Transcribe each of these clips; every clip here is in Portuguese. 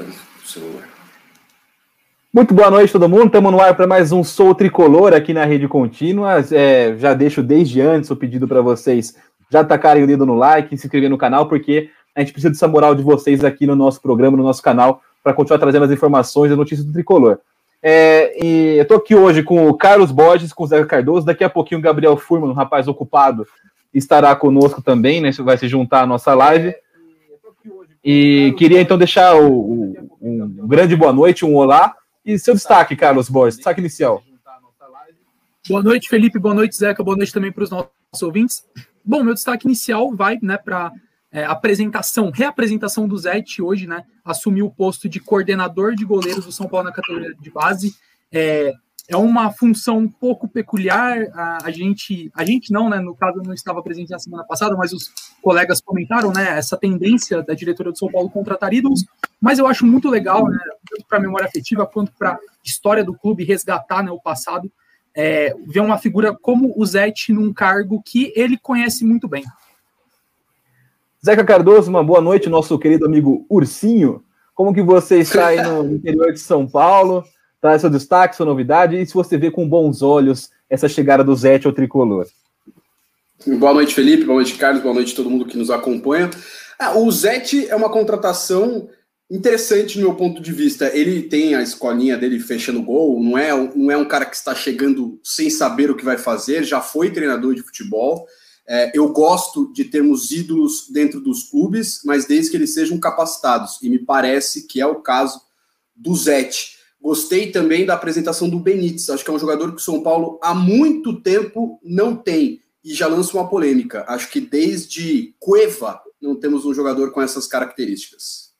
aqui celular. Muito boa noite, todo mundo. Estamos no ar para mais um Sou Tricolor aqui na Rede Contínua. É, já deixo desde antes o pedido para vocês já tacarem o dedo no like, se inscrever no canal, porque a gente precisa dessa moral de vocês aqui no nosso programa, no nosso canal, para continuar trazendo as informações e notícias do Tricolor. É, e eu estou aqui hoje com o Carlos Borges, com o Zé Cardoso. Daqui a pouquinho o Gabriel Furman, um rapaz ocupado, estará conosco também, né? Vai se juntar à nossa live. E queria então deixar o, o, um grande boa noite, um olá. E seu destaque, Carlos Borges, destaque inicial. Boa noite, Felipe. Boa noite, Zeca. Boa noite também para os nossos ouvintes. Bom, meu destaque inicial vai né, para é, apresentação, reapresentação do Zete hoje, né? Assumiu o posto de coordenador de goleiros do São Paulo na categoria de base. É, é uma função um pouco peculiar. A, a, gente, a gente não, né? No caso, não estava presente na semana passada, mas os colegas comentaram, né? Essa tendência da diretoria do São Paulo contratar ídolos. Mas eu acho muito legal, né? Tanto para a memória afetiva quanto para a história do clube resgatar né, o passado. É, ver uma figura como o Zete num cargo que ele conhece muito bem. Zeca Cardoso, uma boa noite, nosso querido amigo Ursinho. Como que você está aí no interior de São Paulo? Traz seu destaque, sua novidade, e se você vê com bons olhos essa chegada do Zete ao tricolor. Boa noite, Felipe, boa noite, Carlos, boa noite a todo mundo que nos acompanha. Ah, o Zete é uma contratação interessante no meu ponto de vista. Ele tem a escolinha dele fechando gol, não é, não é um cara que está chegando sem saber o que vai fazer, já foi treinador de futebol. É, eu gosto de termos ídolos dentro dos clubes, mas desde que eles sejam capacitados, e me parece que é o caso do Zete. Gostei também da apresentação do Benítez. Acho que é um jogador que o São Paulo há muito tempo não tem e já lança uma polêmica. Acho que desde Cueva não temos um jogador com essas características.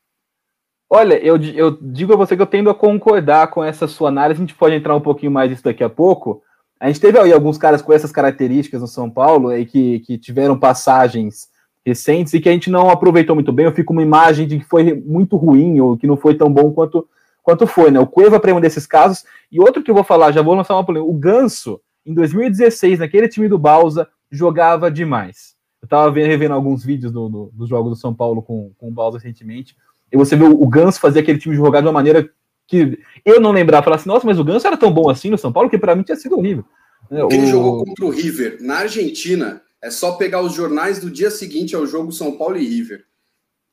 Olha, eu, eu digo a você que eu tendo a concordar com essa sua análise. A gente pode entrar um pouquinho mais nisso daqui a pouco. A gente teve aí alguns caras com essas características no São Paulo aí que, que tiveram passagens recentes e que a gente não aproveitou muito bem. Eu fico uma imagem de que foi muito ruim ou que não foi tão bom quanto quanto foi, né? O Cueva para um desses casos. E outro que eu vou falar, já vou lançar uma polêmica. O Ganso, em 2016, naquele time do Balsa, jogava demais. Eu estava revendo alguns vídeos do, do, dos jogos do São Paulo com, com o Balsa recentemente. E você vê o, o Ganso fazer aquele time jogar de uma maneira que eu não lembrava. Falar assim, nossa, mas o Ganso era tão bom assim no São Paulo que para mim tinha sido horrível. Ele o... jogou contra o River na Argentina. É só pegar os jornais do dia seguinte ao jogo São Paulo e River.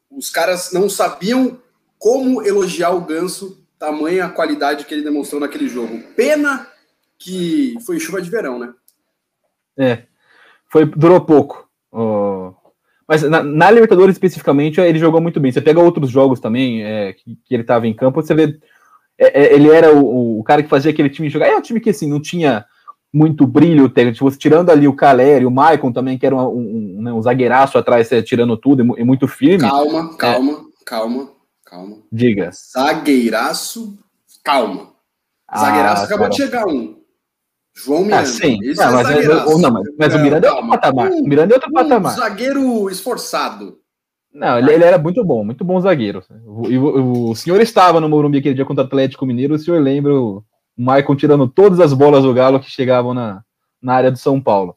Os caras não sabiam como elogiar o Ganso, tamanha a qualidade que ele demonstrou naquele jogo. Pena que foi chuva de verão, né? É, foi, durou pouco. Oh. Mas na, na, Libertadores especificamente, ele jogou muito bem. Você pega outros jogos também é, que, que, ele estava em campo, você vê. É, é, ele era o, o, cara que fazia aquele time jogar. É um time que assim, não tinha muito brilho técnico, tipo, tirando ali o Caleri, o Maicon também, que era um, um, um, né, um zagueiraço atrás, é, tirando tudo e, muito firme. Calma, calma, calma. Calma. Diga. Zagueiraço, calma. Ah, Zagueiraço acabou cara. de chegar um. João Miranda. Ah, sim. Esse não, é mas, não, mas, mas o Miranda é outro patamar. Um, o Miranda é outro um patamar. zagueiro esforçado. Não, ele, ele, era muito bom, muito bom zagueiro. O, o, o, senhor estava no Morumbi aquele dia contra o Atlético Mineiro, o senhor lembra o Maicon tirando todas as bolas do Galo que chegavam na, na área do São Paulo.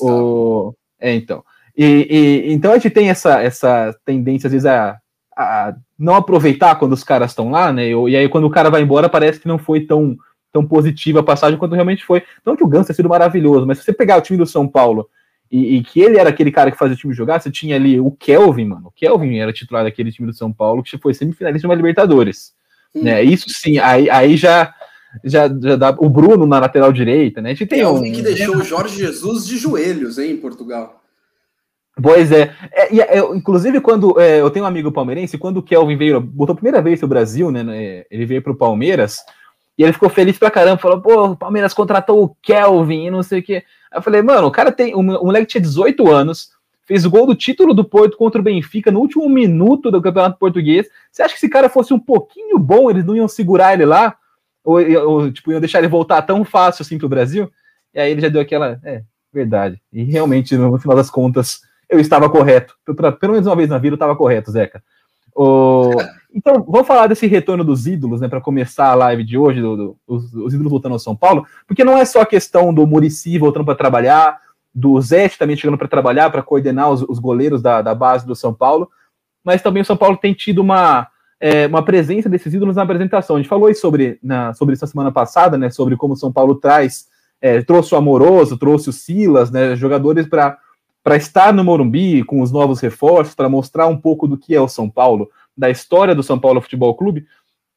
O, é, então. E, e, então a gente tem essa, essa tendência, às vezes, a a não aproveitar quando os caras estão lá, né? E aí quando o cara vai embora parece que não foi tão, tão positiva a passagem quanto realmente foi. Não que o Ganso tenha sido maravilhoso, mas se você pegar o time do São Paulo e, e, que ele era aquele cara que fazia o time jogar, você tinha ali o Kelvin, mano. O Kelvin era titular daquele time do São Paulo que foi semifinalista de uma Libertadores. Hum. Né? Isso sim, aí, aí já, já, já dá o Bruno na lateral direita, né? A gente tem um, que deixou o Jorge Jesus de joelhos, hein, em Portugal. Pois é. é, é inclusive, quando é, eu tenho um amigo palmeirense, quando o Kelvin veio, botou a primeira vez no Brasil, né, né? Ele veio para o Palmeiras e ele ficou feliz pra caramba, falou, pô, o Palmeiras contratou o Kelvin e não sei o quê. Aí eu falei, mano, o cara tem. O moleque tinha 18 anos, fez o gol do título do Porto contra o Benfica no último minuto do Campeonato Português. Você acha que se cara fosse um pouquinho bom, eles não iam segurar ele lá? Ou, ou tipo, iam deixar ele voltar tão fácil assim pro Brasil? E aí ele já deu aquela. É, verdade. E realmente, no final das contas eu estava correto. Pelo menos uma vez na vida eu estava correto, Zeca. O... Então, vamos falar desse retorno dos ídolos, né, para começar a live de hoje, do, do, os, os, ídolos voltando ao São Paulo, porque não é só a questão do Murici voltando para trabalhar, do Zete também chegando para trabalhar, para coordenar os, os goleiros da, da, base do São Paulo, mas também o São Paulo tem tido uma, é, uma presença desses ídolos na apresentação. A gente falou sobre, na, sobre isso na semana passada, né? Sobre como o São Paulo traz, é, trouxe o Amoroso, trouxe o Silas, né? Jogadores para para estar no Morumbi com os novos reforços, para mostrar um pouco do que é o São Paulo, da história do São Paulo Futebol Clube.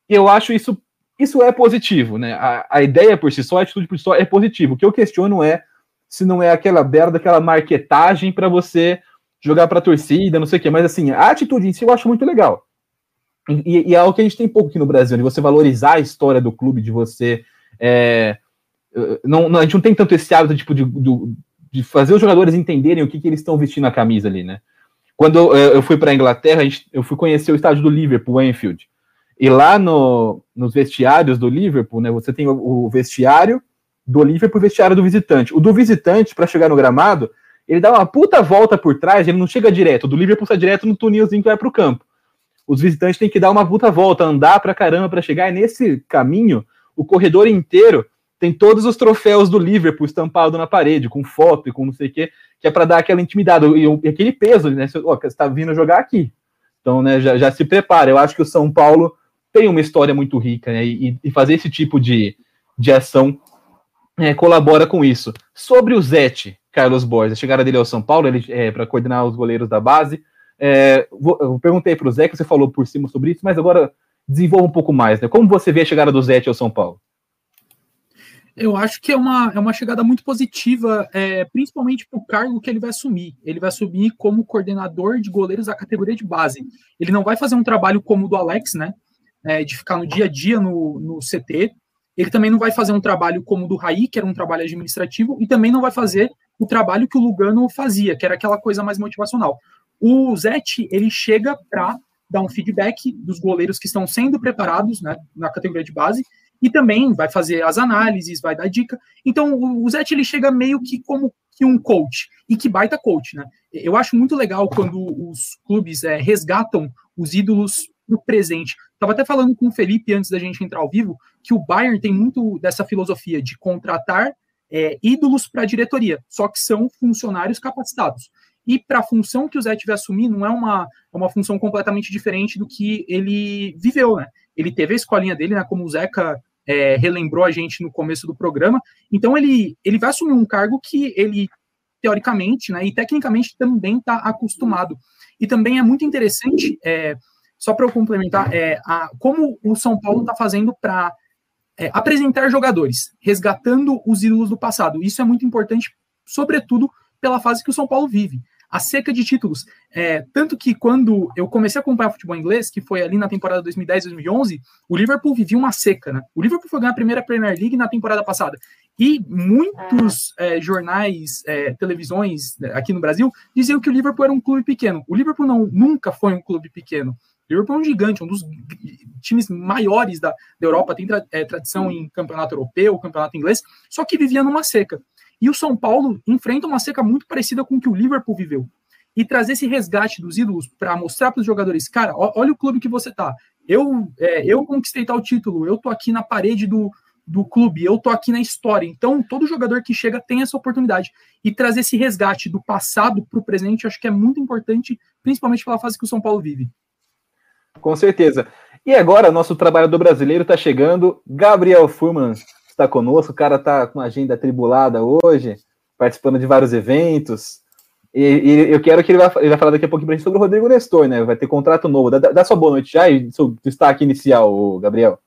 E eu acho isso isso é positivo, né? A, a ideia por si só, a atitude por si só é positivo. O que eu questiono é se não é aquela merda, aquela marketagem para você jogar para a torcida, não sei o quê. Mas assim, a atitude em si eu acho muito legal. E, e, é algo que a gente tem pouco aqui no Brasil, de você valorizar a história do clube, de você. É, não, não, a gente não tem tanto esse hábito tipo, de, de, de fazer os jogadores entenderem o que, que eles estão vestindo a camisa ali, né? Quando eu, fui para a Inglaterra, eu fui conhecer o estádio do Liverpool, Anfield. E lá no, nos vestiários do Liverpool, né, você tem o, vestiário do Liverpool e o vestiário do visitante. O do visitante, para chegar no gramado, ele dá uma puta volta por trás, ele não chega direto. O do Liverpool está direto no tunilzinho que vai para o campo os visitantes têm que dar uma puta volta, andar pra caramba para chegar. E nesse caminho, o corredor inteiro tem todos os troféus do Liverpool estampado na parede, com foto e com não sei o quê, que é para dar aquela intimidade e, aquele peso, né? Você, ó, você tá vindo jogar aqui. Então, né, já, já, se prepara. Eu acho que o São Paulo tem uma história muito rica, né? E, e fazer esse tipo de, de ação é, colabora com isso. Sobre o Zete, Carlos Borges, a chegada dele ao São Paulo, ele é para coordenar os goleiros da base. É, eu perguntei para o Zé, que você falou por cima sobre isso, mas agora desenvolva um pouco mais. Né? Como você vê a chegada do Zé ao São Paulo? Eu acho que é uma, é uma chegada muito positiva, é, principalmente para o cargo que ele vai assumir. Ele vai assumir como coordenador de goleiros da categoria de base. Ele não vai fazer um trabalho como o do Alex, né? É, de ficar no dia a dia no, no CT. Ele também não vai fazer um trabalho como o do Raí, que era um trabalho administrativo, e também não vai fazer o trabalho que o Lugano fazia, que era aquela coisa mais motivacional. O Zete, ele chega para dar um feedback dos goleiros que estão sendo preparados né, na categoria de base e também vai fazer as análises, vai dar dica. Então, o Zete, ele chega meio que como que um coach, e que baita coach, né? Eu acho muito legal quando os clubes é, resgatam os ídolos no presente. Estava até falando com o Felipe antes da gente entrar ao vivo que o Bayern tem muito dessa filosofia de contratar é, ídolos para a diretoria, só que são funcionários capacitados. E para a função que o Zé vai assumir, não é uma, é uma função completamente diferente do que ele viveu, né? Ele teve a escolinha dele, né? Como o Zeca é, relembrou a gente no começo do programa. Então ele, ele vai assumir um cargo que ele, teoricamente, né, e tecnicamente também está acostumado. E também é muito interessante, é, só para eu complementar, é, a, como o São Paulo está fazendo para é, apresentar jogadores, resgatando os ídolos do passado. Isso é muito importante, sobretudo pela fase que o São Paulo vive a seca de títulos. É, tanto que quando eu comecei a acompanhar futebol inglês, que foi ali na temporada 2010-2011, o Liverpool vivia uma seca, né? O Liverpool foi ganhar a primeira Premier League na temporada passada. E muitos é, jornais, é, televisões né, aqui no Brasil diziam que o Liverpool era um clube pequeno. O Liverpool não, nunca foi um clube pequeno. O Liverpool é um gigante, um dos times maiores da, da Europa, tem tra é, tradição em campeonato europeu, campeonato inglês, só que vivia numa seca. E o São Paulo enfrenta uma seca muito parecida com o que o Liverpool viveu. E trazer esse resgate dos ídolos para mostrar para os jogadores, cara, olha o clube que você tá. Eu, é, eu conquistei tal título, eu tô aqui na parede do, do clube, eu tô aqui na história. Então, todo jogador que chega tem essa oportunidade. E trazer esse resgate do passado para o presente, acho que é muito importante, principalmente pela fase que o São Paulo vive. Com certeza. E agora, nosso trabalhador brasileiro está chegando. Gabriel Furman está conosco. O cara está com agenda atribulada hoje, participando de vários eventos. E, e eu quero que ele vá, ele vai falar daqui a pouquinho para gente sobre o Rodrigo Nestor, né? Vai ter contrato novo. Dá, dá sua boa noite já e seu destaque inicial, Gabriel.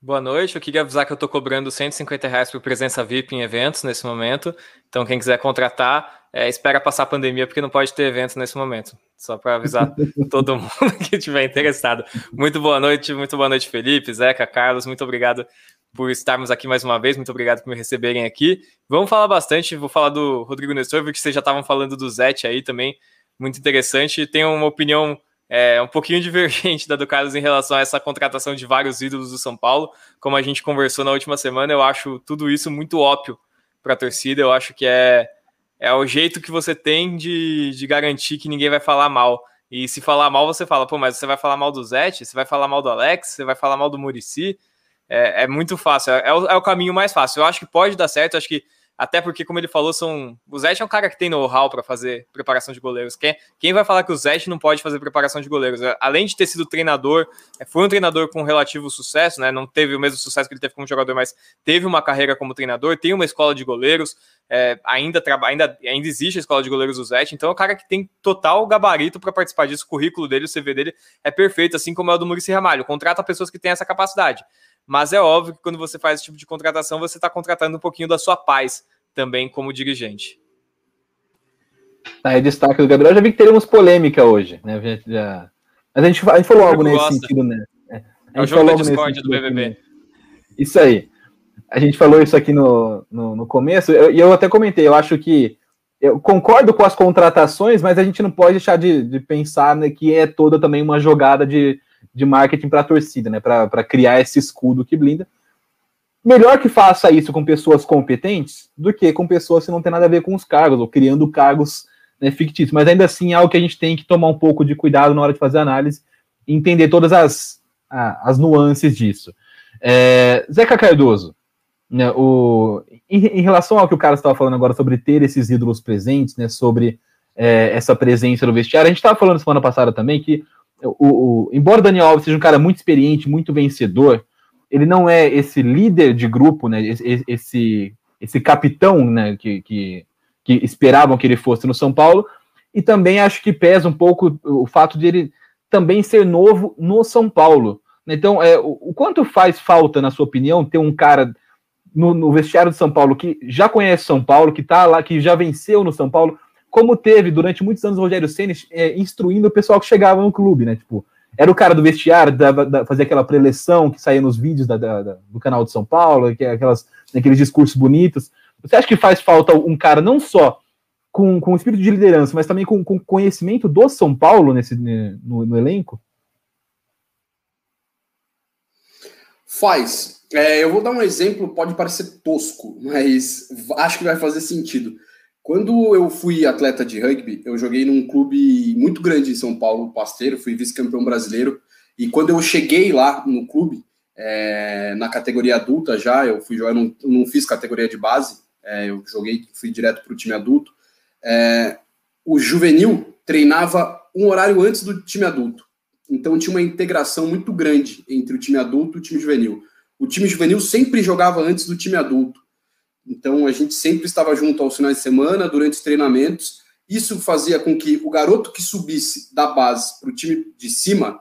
Boa noite, eu queria avisar que eu estou cobrando 150 reais por presença VIP em eventos nesse momento. Então, quem quiser contratar, é, espera passar a pandemia, porque não pode ter eventos nesse momento. Só para avisar todo mundo que estiver interessado. Muito boa noite, muito boa noite, Felipe, Zeca, Carlos. Muito obrigado por estarmos aqui mais uma vez. Muito obrigado por me receberem aqui. Vamos falar bastante. Vou falar do Rodrigo Nestor, porque vocês já estavam falando do Zete aí também. Muito interessante. Tenho uma opinião é, um pouquinho divergente da do Carlos em relação a essa contratação de vários ídolos do São Paulo. Como a gente conversou na última semana, eu acho tudo isso muito óbvio para a torcida. Eu acho que é, é o jeito que você tem de, de garantir que ninguém vai falar mal. E se falar mal, você fala, pô, mas você vai falar mal do Zete, você vai falar mal do Alex, você vai falar mal do Murici é, é muito fácil, é, é, o, é, o, caminho mais fácil. Eu acho que pode dar certo, acho que até porque, como ele falou, são o Zete é um cara que tem know-how para fazer preparação de goleiros. Quem, quem vai falar que o Zete não pode fazer preparação de goleiros? Além de ter sido treinador, é, foi um treinador com relativo sucesso, né? Não teve o mesmo sucesso que ele teve como jogador, mas teve uma carreira como treinador, tem uma escola de goleiros, é, ainda, ainda, ainda existe a escola de goleiros do Zete, então é um cara que tem total gabarito para participar disso. O currículo dele, o CV dele é perfeito, assim como é o do Murici Ramalho. Contrata pessoas que têm essa capacidade. Mas é óbvio que quando você faz esse tipo de contratação, você está contratando um pouquinho da sua paz também como dirigente. Tá, é destaque do Gabriel. Já vi que teremos polêmica hoje, né? Já... Mas a gente, a gente falou algo nesse gosta. sentido, né? É, é o jogo da Discord do BBB. Isso aí. A gente falou isso aqui no, no, no começo, e eu, eu, até comentei, eu acho que eu concordo com as contratações, mas a gente não pode deixar de, de pensar né, que é toda também uma jogada de, de marketing para a torcida, né? Para criar esse escudo que blinda. Melhor que faça isso com pessoas competentes do que com pessoas que não tem nada a ver com os cargos, ou criando cargos né, fictícios. Mas ainda assim é algo que a gente tem que tomar um pouco de cuidado na hora de fazer análise e entender todas as, as nuances disso. É, Zeca Cardoso, né, o, em, em, relação ao que o cara estava falando agora sobre ter esses ídolos presentes, né, sobre é, essa presença no vestiário, a gente estava falando semana passada também que o, o, embora o Daniel Alves seja um cara muito experiente, muito vencedor, ele não é esse líder de grupo, né? Esse, esse, esse capitão, né? Que, que, que, esperavam que ele fosse no São Paulo. E também acho que pesa um pouco o fato de ele também ser novo no São Paulo. Então, é, o, o quanto faz falta, na sua opinião, ter um cara no, no vestiário de São Paulo que já conhece São Paulo, que tá lá, que já venceu no São Paulo, como teve durante muitos anos o Rogério Senna é, instruindo o pessoal que chegava no clube, né? Tipo, era o cara do vestiário, da, da, fazia aquela preleção que saía nos vídeos da, da, do canal de São Paulo, que é aquelas, aqueles discursos bonitos. Você acha que faz falta um cara não só com, com espírito de liderança, mas também com, com conhecimento do São Paulo nesse, no, no elenco? Faz. É, eu vou dar um exemplo, pode parecer tosco, mas acho que vai fazer sentido. Quando eu fui atleta de rugby, eu joguei num clube muito grande em São Paulo, Pasteiro, fui vice-campeão brasileiro. E quando eu cheguei lá no clube, é, na categoria adulta já, eu fui jogar, não, não fiz categoria de base, é, eu joguei, fui direto para o time adulto. É, o juvenil treinava um horário antes do time adulto. Então tinha uma integração muito grande entre o time adulto e o time juvenil. O time juvenil sempre jogava antes do time adulto. Então a gente sempre estava junto aos finais de semana, durante os treinamentos. Isso fazia com que o garoto que subisse da base para o time de cima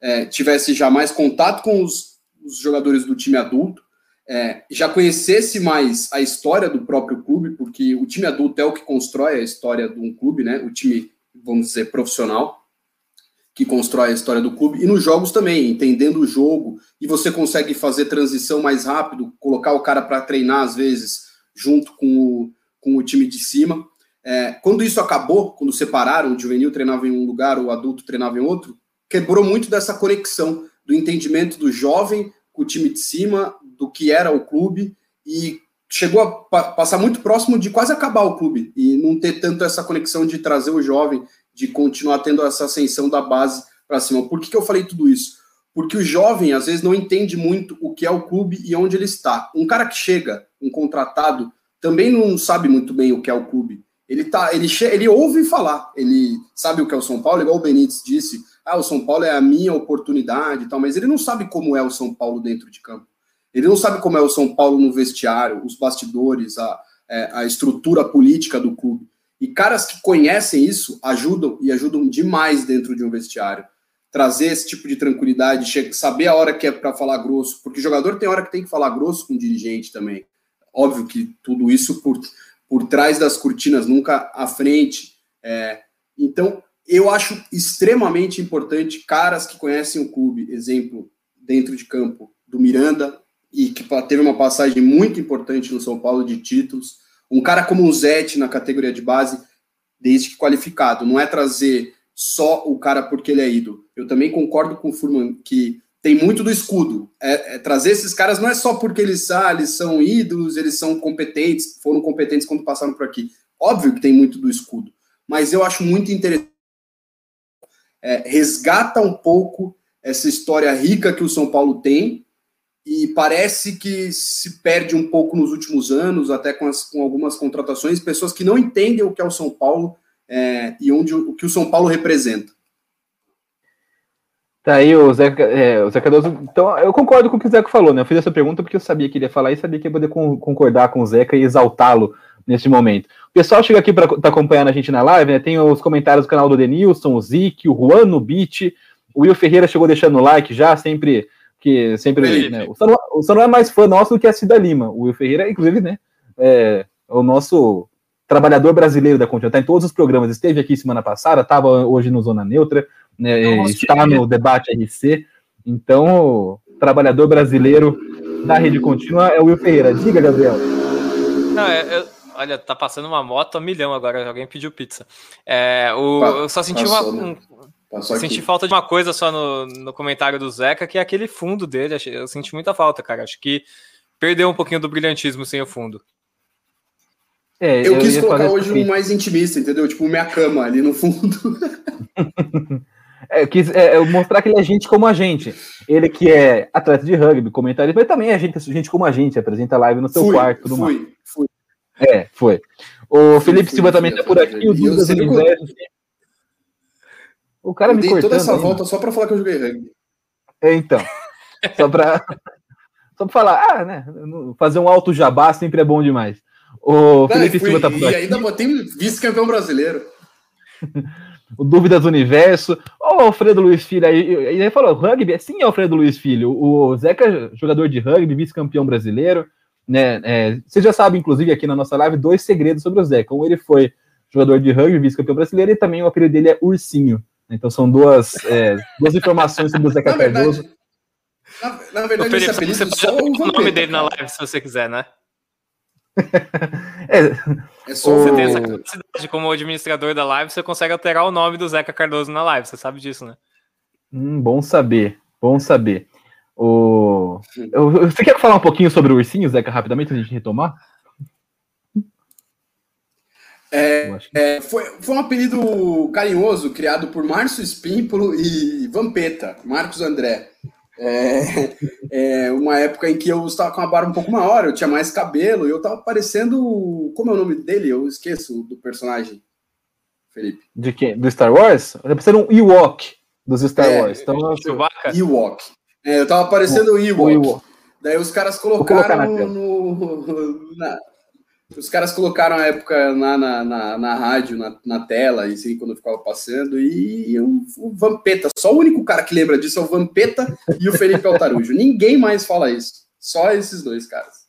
é, tivesse já mais contato com os, os jogadores do time adulto, é, já conhecesse mais a história do próprio clube, porque o time adulto é o que constrói a história de um clube, né? O time, vamos dizer, profissional que constrói a história do clube, e nos jogos também, entendendo o jogo, e você consegue fazer transição mais rápido, colocar o cara para treinar, às vezes, junto com o, com o time de cima. É, quando isso acabou, quando separaram, o juvenil treinava em um lugar, o adulto treinava em outro, quebrou muito dessa conexão, do entendimento do jovem com o time de cima, do que era o clube, e chegou a pa passar muito próximo de quase acabar o clube, e não ter tanto essa conexão de trazer o jovem de continuar tendo essa ascensão da base para cima. Por que, que eu falei tudo isso? Porque o jovem, às vezes, não entende muito o que é o clube e onde ele está. Um cara que chega, um contratado, também não sabe muito bem o que é o clube. Ele, tá, ele, ele ouve falar, ele sabe o que é o São Paulo, igual o Benítez disse, ah, o São Paulo é a minha oportunidade e tal, mas ele não sabe como é o São Paulo dentro de campo. Ele não sabe como é o São Paulo no vestiário, os bastidores, a, é, a estrutura política do clube. E caras que conhecem isso ajudam e ajudam demais dentro de um vestiário. Trazer esse tipo de tranquilidade, saber a hora que é para falar grosso, porque jogador tem hora que tem que falar grosso com o dirigente também. Óbvio que tudo isso por, por trás das cortinas, nunca à frente. É, então, eu acho extremamente importante caras que conhecem o clube, exemplo, dentro de campo, do Miranda, e que teve uma passagem muito importante no São Paulo de títulos um cara como o Zete na categoria de base, desde que qualificado, não é trazer só o cara porque ele é ídolo. Eu também concordo com o Furman que tem muito do escudo. É, é, trazer esses caras não é só porque eles, ah, eles são ídolos, eles são competentes, foram competentes quando passaram por aqui. Óbvio que tem muito do escudo, mas eu acho muito interessante. É, resgata um pouco essa história rica que o São Paulo tem e parece que se perde um pouco nos últimos anos, até com, as, com algumas contratações, pessoas que não entendem o que é o São Paulo é, e onde o que o São Paulo representa. Tá aí o Zé, é, o Cardoso. Então, eu concordo com o que o Zeca falou, né? Eu fiz essa pergunta porque eu sabia que ele ia falar e sabia que ia poder concordar com o Zeca e exaltá-lo nesse momento. O pessoal chega aqui para tá acompanhando a gente na live, né? Tem os comentários do canal do Denilson, o Zic, o Juan no Beat, o Will Ferreira chegou deixando o like já, sempre. Que sempre né? o, Sanuá, o é mais fã nosso do que a Cida Lima. O Will Ferreira, inclusive, né? É, o nosso trabalhador brasileiro da Continental, tá em todos os programas, esteve aqui semana passada, estava hoje no Zona Neutra, né, está no debate RC. Então, o trabalhador brasileiro da rede contínua é o Will Ferreira. Diga, Gabriel. Não, é, eu, olha, tá passando uma moto a milhão agora, alguém pediu pizza. É, o, eu só senti uma. Né? Um, senti falta de uma coisa só no, no comentário do Zeca, que é aquele fundo dele. Eu senti muita falta, cara. Acho que perdeu um pouquinho do brilhantismo sem o fundo. É, eu, eu quis colocar hoje um mais intimista, entendeu? Tipo, minha cama ali no fundo. é, eu quis é, mostrar que ele é gente como a gente. Ele que é atleta de rugby, comentarista, mas também é gente, gente como a gente, apresenta live no seu fui, quarto. Tudo fui, mais. fui. É, foi. O Felipe Silva também está por aqui, o Universo. O cara eu me cortando. toda essa volta só para falar que eu joguei rugby. É, então. Só para só pra falar, ah, né? Fazer um alto jabá sempre é bom demais. O Felipe fui, Silva tá por aqui. E ainda botei vice-campeão brasileiro. o Dúvidas do Universo. Ó, o Alfredo Luiz Filho aí. Ele falou: rugby? É sim, Alfredo Luiz Filho. O Zeca, jogador de rugby, vice-campeão brasileiro. Né, é, você já sabe, inclusive, aqui na nossa live, dois segredos sobre o Zeca. Um, ele foi jogador de rugby, vice-campeão brasileiro, e também o apelido dele é Ursinho. Então são duas, é, duas informações sobre o Zeca na Cardoso. Na, na verdade, Felipe, você pode o nome dele na live se você quiser, né? é, é só você tem essa capacidade como administrador da live, você consegue alterar o nome do Zeca Cardoso na live, você sabe disso, né? Hum, bom saber, bom saber. O... Você quer falar um pouquinho sobre o ursinho, Zeca, rapidamente, antes de gente retomar? É, é, foi, foi um apelido carinhoso criado por Márcio Espímpolo e Vampeta, Marcos André. É, é, uma época em que eu estava com a barba um pouco maior, eu tinha mais cabelo, e eu estava parecendo. Como é o nome dele? Eu esqueço do personagem. Felipe. De quem? Do Star Wars? Tá parecendo um Ewok dos Star é, Wars. Então, Ewok. É, eu tava parecendo o Ewok. Ewok. Daí os caras colocaram no, na, os caras colocaram a época na, na, na, na rádio, na, na tela, assim, quando eu ficava passando, e o, o Vampeta, só o único cara que lembra disso é o Vampeta e o Felipe Altarujo. Ninguém mais fala isso. Só esses dois caras.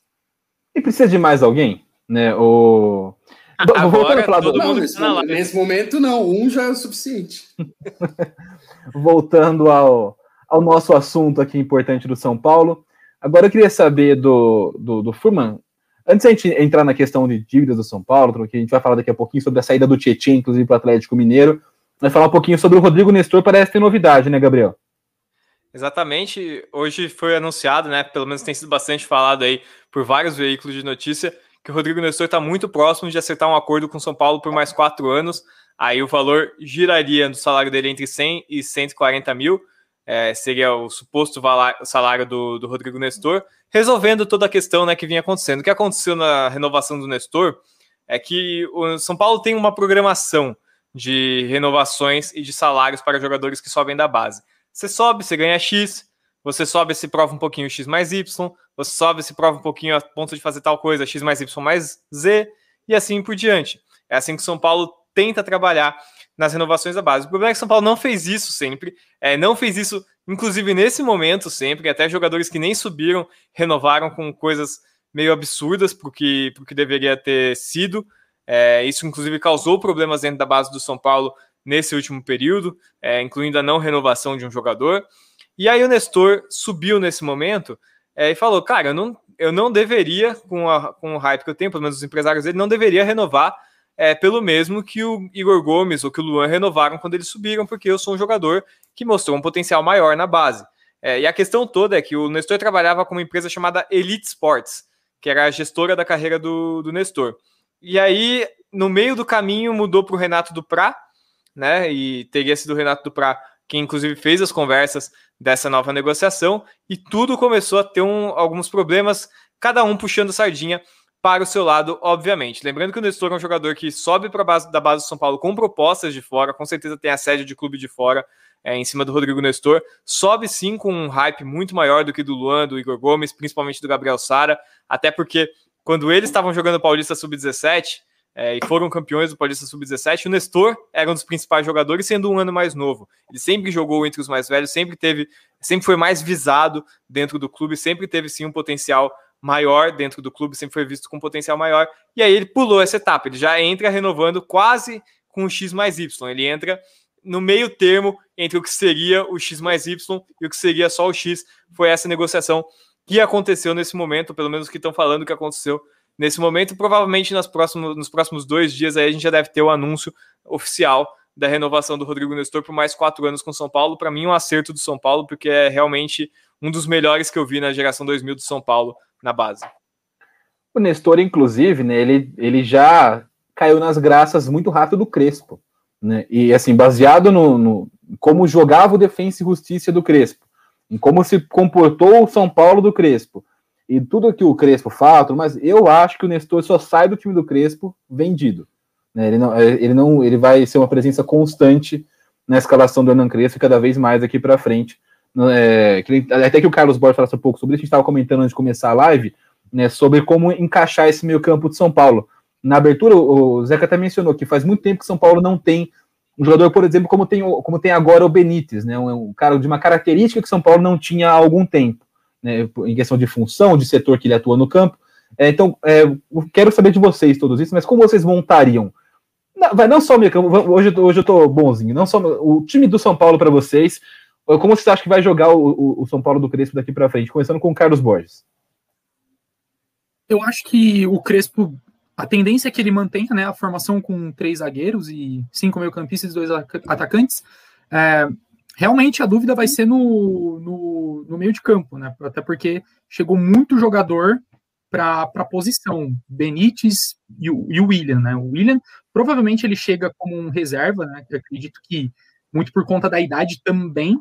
E precisa de mais alguém? Né? O... Agora, Voltando a falar do... não, nesse, momento, nesse momento, não. Um já é o suficiente. Voltando ao, ao nosso assunto aqui importante do São Paulo. Agora eu queria saber do, do, do Furman. Antes a gente entrar na questão de dívidas do São Paulo, que a gente vai falar daqui a pouquinho sobre a saída do Tietchan, inclusive para o Atlético Mineiro, vai falar um pouquinho sobre o Rodrigo Nestor, parece ter novidade, né, Gabriel? Exatamente. Hoje foi anunciado, né? Pelo menos tem sido bastante falado aí por vários veículos de notícia, que o Rodrigo Nestor está muito próximo de acertar um acordo com o São Paulo por mais quatro anos. Aí o valor giraria no salário dele entre 100 e 140 mil é, seria o suposto salário do, do Rodrigo Nestor, resolvendo toda a questão né, que vinha acontecendo. O que aconteceu na renovação do Nestor é que o São Paulo tem uma programação de renovações e de salários para jogadores que sobem da base. Você sobe, você ganha X, você sobe, se prova um pouquinho X mais Y, você sobe, se prova um pouquinho a ponto de fazer tal coisa, X mais Y mais Z, e assim por diante. É assim que São Paulo tenta trabalhar nas renovações da base. O problema é que São Paulo não fez isso sempre, é, não fez isso, inclusive nesse momento sempre, até jogadores que nem subiram renovaram com coisas meio absurdas para o que, que deveria ter sido. É, isso, inclusive, causou problemas dentro da base do São Paulo nesse último período, é, incluindo a não renovação de um jogador. E aí o Nestor subiu nesse momento é, e falou: Cara, eu não, eu não deveria, com, a, com o hype que eu tenho, pelo menos os empresários dele, não deveria renovar é, pelo mesmo que o Igor Gomes ou que o Luan renovaram quando eles subiram, porque eu sou um jogador que mostrou um potencial maior na base. É, e a questão toda é que o Nestor trabalhava com uma empresa chamada Elite Sports, que era a gestora da carreira do, do Nestor. E aí, no meio do caminho, mudou para o Renato Duprá, né? E teria sido o Renato Duprá quem inclusive fez as conversas dessa nova negociação, e tudo começou a ter um, alguns problemas, cada um puxando sardinha para o seu lado, obviamente. Lembrando que o Nestor é um jogador que sobe para a base da base do São Paulo com propostas de fora, com certeza tem assédio de clube de fora é, em cima do Rodrigo Nestor. Sobe sim com um hype muito maior do que do Luan, do Igor Gomes, principalmente do Gabriel Sara, até porque quando eles estavam jogando Paulista Sub-17 é, e foram campeões do Paulista Sub-17, o Nestor era um dos principais jogadores, sendo um ano mais novo. Ele sempre jogou entre os mais velhos, sempre teve, sempre foi mais visado dentro do clube, sempre teve sim um potencial maior dentro do clube, sempre foi visto com potencial maior. E aí ele pulou essa etapa, ele já entra renovando quase com o X mais Y. Ele entra no meio termo entre o que seria o X mais Y e o que seria só o X. Foi essa negociação que aconteceu nesse momento, pelo menos que estão falando que aconteceu nesse momento. Provavelmente nas próximos, nos próximos dois dias aí a gente já deve ter o anúncio oficial da renovação do Rodrigo Nestor por mais quatro anos com São Paulo. Para mim, um acerto do São Paulo, porque é realmente um dos melhores que eu vi na geração 2000 do São Paulo na base. O Nestor, inclusive, né, ele, ele já caiu nas graças muito rápido do Crespo. Né? E assim, baseado no, no como jogava o Defensa e Justiça do Crespo, em como se comportou o São Paulo do Crespo, e tudo que o Crespo fala, mas eu acho que o Nestor só sai do time do Crespo vendido. Né? Ele, não, ele não ele vai ser uma presença constante na escalação do Hernan Crespo cada vez mais aqui para frente. É, até que o Carlos Borges falasse um pouco sobre isso, a gente estava comentando antes de começar a live, né, sobre como encaixar esse meio campo de São Paulo. Na abertura, o Zeca até mencionou que faz muito tempo que São Paulo não tem um jogador, por exemplo, como tem, como tem agora o Benítez, né, um, um cara de uma característica que São Paulo não tinha há algum tempo, né, em questão de função, de setor que ele atua no campo. É, então, é, quero saber de vocês todos isso, mas como vocês montariam? Não, vai, não só o meio campo, hoje, hoje eu tô bonzinho, não só o time do São Paulo para vocês, como você acha que vai jogar o, o, São Paulo do Crespo daqui para frente? Começando com o Carlos Borges. Eu acho que o Crespo, a tendência é que ele mantenha né, a formação com três zagueiros e cinco meio-campistas e dois atacantes. É, realmente a dúvida vai ser no, no, no, meio de campo, né? Até porque chegou muito jogador para a posição. Benítez e o, e o, William, né? O William provavelmente ele chega como um reserva, né? Eu acredito que muito por conta da idade também,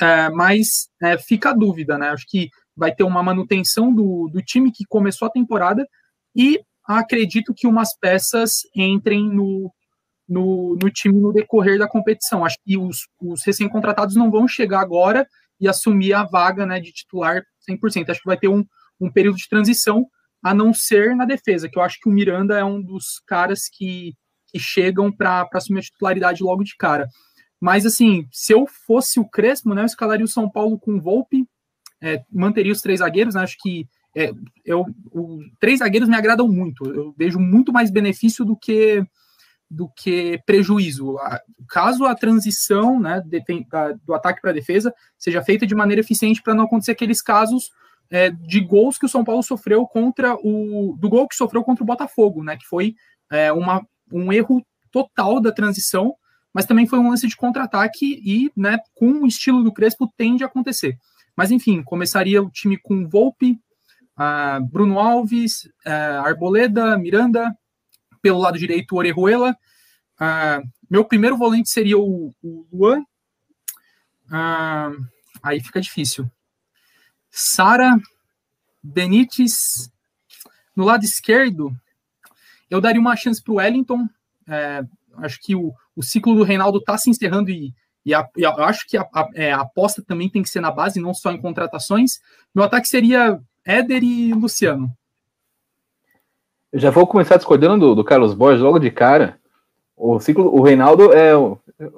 é, mas é, fica a dúvida, né? Acho que vai ter uma manutenção do, do time que começou a temporada e acredito que umas peças entrem no, no, no time no decorrer da competição. Acho que os, os recém-contratados não vão chegar agora e assumir a vaga né, de titular 100%. Acho que vai ter um, um período de transição, a não ser na defesa, que eu acho que o Miranda é um dos caras que, que chegam para assumir a titularidade logo de cara. Mas, assim, se eu fosse o Crespo, né, eu escalaria o São Paulo com Volpe, é, manteria os três zagueiros, né, acho que é, eu, o, três zagueiros me agradam muito, eu vejo muito mais benefício do que do que prejuízo. Caso a transição né, de, do ataque para a defesa seja feita de maneira eficiente para não acontecer aqueles casos é, de gols que o São Paulo sofreu contra o. do gol que sofreu contra o Botafogo, né? Que foi é, uma, um erro total da transição mas também foi um lance de contra-ataque e, né, com o estilo do Crespo, tende a acontecer. Mas, enfim, começaria o time com Volpe, uh, Bruno Alves, uh, Arboleda, Miranda, pelo lado direito, Orejuela. Uh, meu primeiro volante seria o, o Luan. aí fica difícil. Sara, Benítez. No lado esquerdo, eu daria uma chance para o Wellington. É, acho que o, o ciclo do Reinaldo está se encerrando e, e, a, e, eu acho que a, a, é, a, aposta também tem que ser na base, não só em contratações. Meu ataque seria Éder e Luciano. Eu já vou começar discordando do, do Carlos Borges logo de cara. O ciclo, o Reinaldo é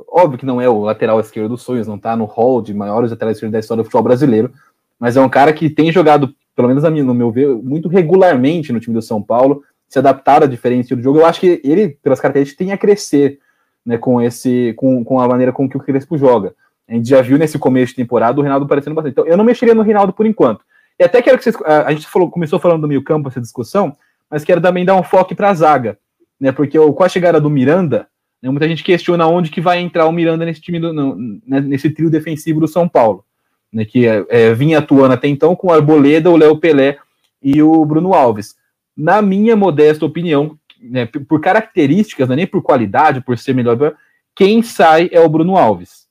óbvio que não é o lateral esquerdo dos sonhos, não está no hall de maiores laterais esquerdos da história do futebol brasileiro, mas é um cara que tem jogado, pelo menos no meu ver, muito regularmente no time do São Paulo, se adaptar a diferentes do jogo. Eu acho que ele, pelas características, tem a crescer né, com esse com, com a maneira com que o Crespo joga. A gente já viu nesse começo de temporada o Reinaldo parecendo bastante. Então, eu não mexeria no Reinaldo por enquanto. E até quero que vocês. A gente falou, começou falando do meio campo, essa discussão, mas quero também dar um foco para a zaga, né? Porque com a chegada do Miranda, né, muita gente questiona onde que vai entrar o Miranda nesse time do, no, né, nesse trio defensivo do São Paulo, né? Que é, é, vinha atuando até então com o Arboleda, o Léo Pelé e o Bruno Alves. Na minha modesta opinião, né, por características, não é nem por qualidade, por ser melhor, quem sai é o Bruno Alves.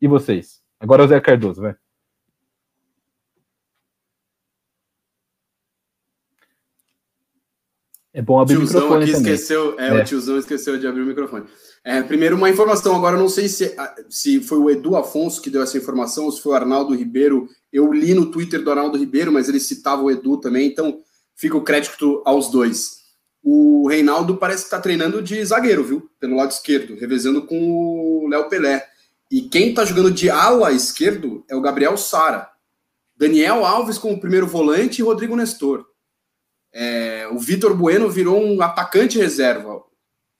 E vocês? Agora é o Zé Cardoso, vai. É bom abrir o microfone aqui também. esqueceu, é, é, o tiozão esqueceu de abrir o microfone. É, primeiro, uma informação, agora não sei se, se foi o Edu Afonso que deu essa informação, ou se foi o Arnaldo Ribeiro. Eu li no Twitter do Arnaldo Ribeiro, mas ele citava o Edu também, então fica o crédito aos dois. O Reinaldo parece que está treinando de zagueiro, viu? Pelo lado esquerdo, revezando com o Léo Pelé. E quem está jogando de ala esquerdo é o Gabriel Sara. Daniel Alves como primeiro volante e Rodrigo Nestor. É, o Vitor Bueno virou um atacante reserva.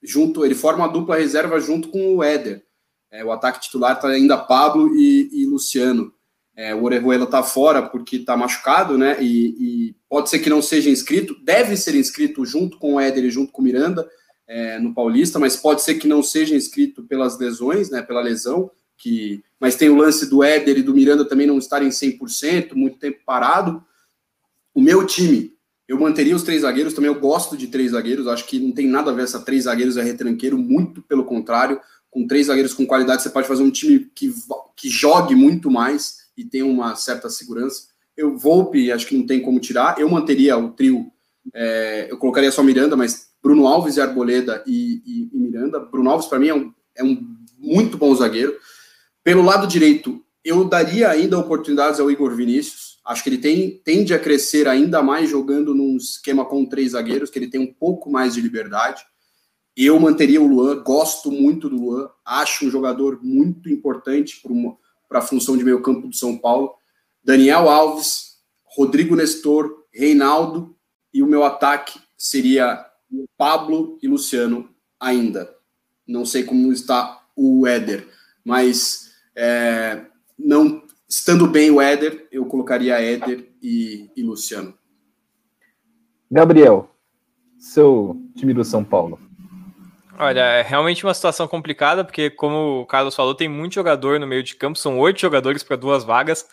Junto, ele forma uma dupla reserva junto com o Éder. É, o ataque titular está ainda Pablo e, e Luciano. É, o Orejuela está fora porque está machucado, né? E, e, pode ser que não seja inscrito. Deve ser inscrito junto com o Éder e junto com o Miranda é, no Paulista, mas pode ser que não seja inscrito pelas lesões, né? Pela lesão. Que, mas tem o lance do Éder e do Miranda também não estarem 100%, muito tempo parado. O meu time eu manteria os três zagueiros, também eu gosto de três zagueiros, acho que não tem nada a ver essa três zagueiros é retranqueiro, muito pelo contrário, com três zagueiros com qualidade você pode fazer um time que, que jogue muito mais e tenha uma certa segurança. Eu Volpe, acho que não tem como tirar, eu manteria o trio, é, eu colocaria só Miranda, mas Bruno Alves e Arboleda e, e, e Miranda. Bruno Alves, para mim, é um, é um muito bom zagueiro. Pelo lado direito, eu daria ainda oportunidades ao Igor Vinícius, Acho que ele tem, tende a crescer ainda mais jogando num esquema com três zagueiros, que ele tem um pouco mais de liberdade. Eu manteria o Luan, gosto muito do Luan, acho um jogador muito importante para a função de meio campo do São Paulo. Daniel Alves, Rodrigo Nestor, Reinaldo e o meu ataque seria Pablo e Luciano ainda. Não sei como está o Éder, mas é, não Estando bem o Éder, eu colocaria Éder e, e Luciano. Gabriel, seu time do São Paulo. Olha, é realmente uma situação complicada, porque, como o Carlos falou, tem muito jogador no meio de campo, são oito jogadores para duas vagas,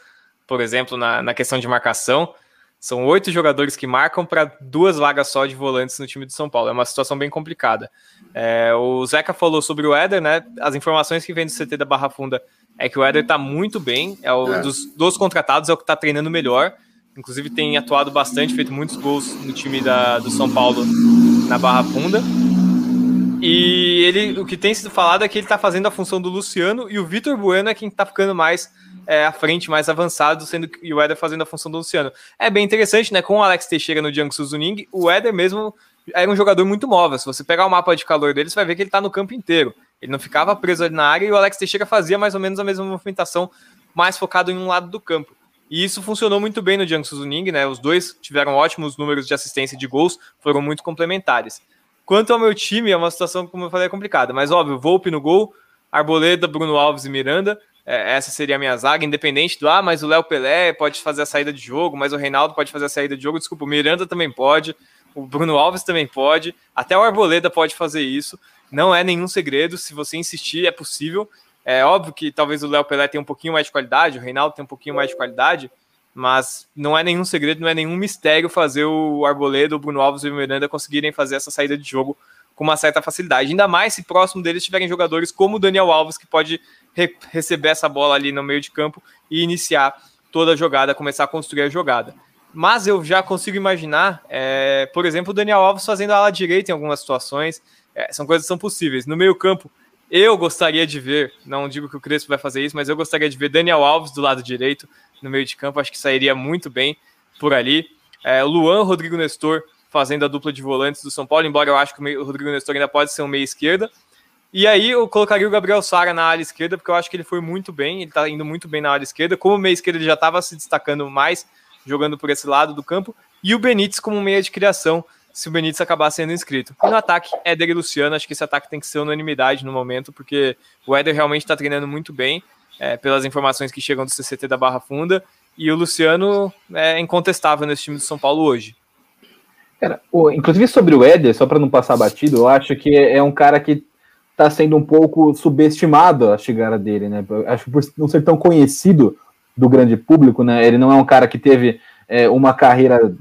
por exemplo, na, na questão de marcação. São oito jogadores que marcam para duas vagas só de volantes no time de São Paulo. É uma situação bem complicada. É, o Zeca falou sobre o Éder, né? As informações que vem do CT da Barra Funda é que o Éder tá muito bem, é o é. dos, dos contratados, é o que tá treinando melhor. Inclusive tem atuado bastante, feito muitos gols no time da, do São Paulo na Barra Funda. E ele, o que tem sido falado é que ele tá fazendo a função do Luciano e o Vitor Bueno é quem tá ficando mais é, à frente, mais avançado, sendo que o Éder fazendo a função do Luciano. É bem interessante, né? Com o Alex Teixeira no Jiangsu Zuning, o Éder mesmo era um jogador muito móvel. Se você pegar o mapa de calor dele, você vai ver que ele tá no campo inteiro. Ele não ficava preso ali na área e o Alex Teixeira fazia mais ou menos a mesma movimentação, mais focado em um lado do campo. E isso funcionou muito bem no Jiangsu Zuning, né? Os dois tiveram ótimos números de assistência e de gols, foram muito complementares. Quanto ao meu time, é uma situação, como eu falei, complicada. Mas, óbvio, Volpe no gol, Arboleda, Bruno Alves e Miranda. É, essa seria a minha zaga, independente do, ah, mas o Léo Pelé pode fazer a saída de jogo, mas o Reinaldo pode fazer a saída de jogo. Desculpa, o Miranda também pode, o Bruno Alves também pode, até o Arboleda pode fazer isso. Não é nenhum segredo, se você insistir, é possível. É óbvio que talvez o Léo Pelé tenha um pouquinho mais de qualidade, o Reinaldo tem um pouquinho mais de qualidade, mas não é nenhum segredo, não é nenhum mistério fazer o Arboleda, o Bruno Alves e o Miranda conseguirem fazer essa saída de jogo com uma certa facilidade. Ainda mais se próximo deles tiverem jogadores como o Daniel Alves, que pode re receber essa bola ali no meio de campo e iniciar toda a jogada, começar a construir a jogada. Mas eu já consigo imaginar, é, por exemplo, o Daniel Alves fazendo a ala direita em algumas situações, é, são coisas que são possíveis. No meio-campo, eu gostaria de ver, não digo que o Crespo vai fazer isso, mas eu gostaria de ver Daniel Alves do lado direito, no meio de campo, acho que sairia muito bem por ali. É, Luan, Rodrigo Nestor fazendo a dupla de volantes do São Paulo, embora eu acho que o Rodrigo Nestor ainda pode ser um meia esquerda. E aí eu colocaria o Gabriel Sara na área esquerda, porque eu acho que ele foi muito bem, ele tá indo muito bem na área esquerda. Como meia esquerda ele já estava se destacando mais, jogando por esse lado do campo. E o Benítez como meia de criação, se o Benítez acabar sendo inscrito. E no ataque, Éder e Luciano, acho que esse ataque tem que ser unanimidade no momento, porque o Éder realmente está treinando muito bem, é, pelas informações que chegam do CCT da Barra Funda, e o Luciano é incontestável nesse time do São Paulo hoje. Cara, inclusive sobre o Éder, só para não passar batido, eu acho que é um cara que está sendo um pouco subestimado a chegada dele, né? Acho que por não ser tão conhecido do grande público, né? Ele não é um cara que teve é, uma carreira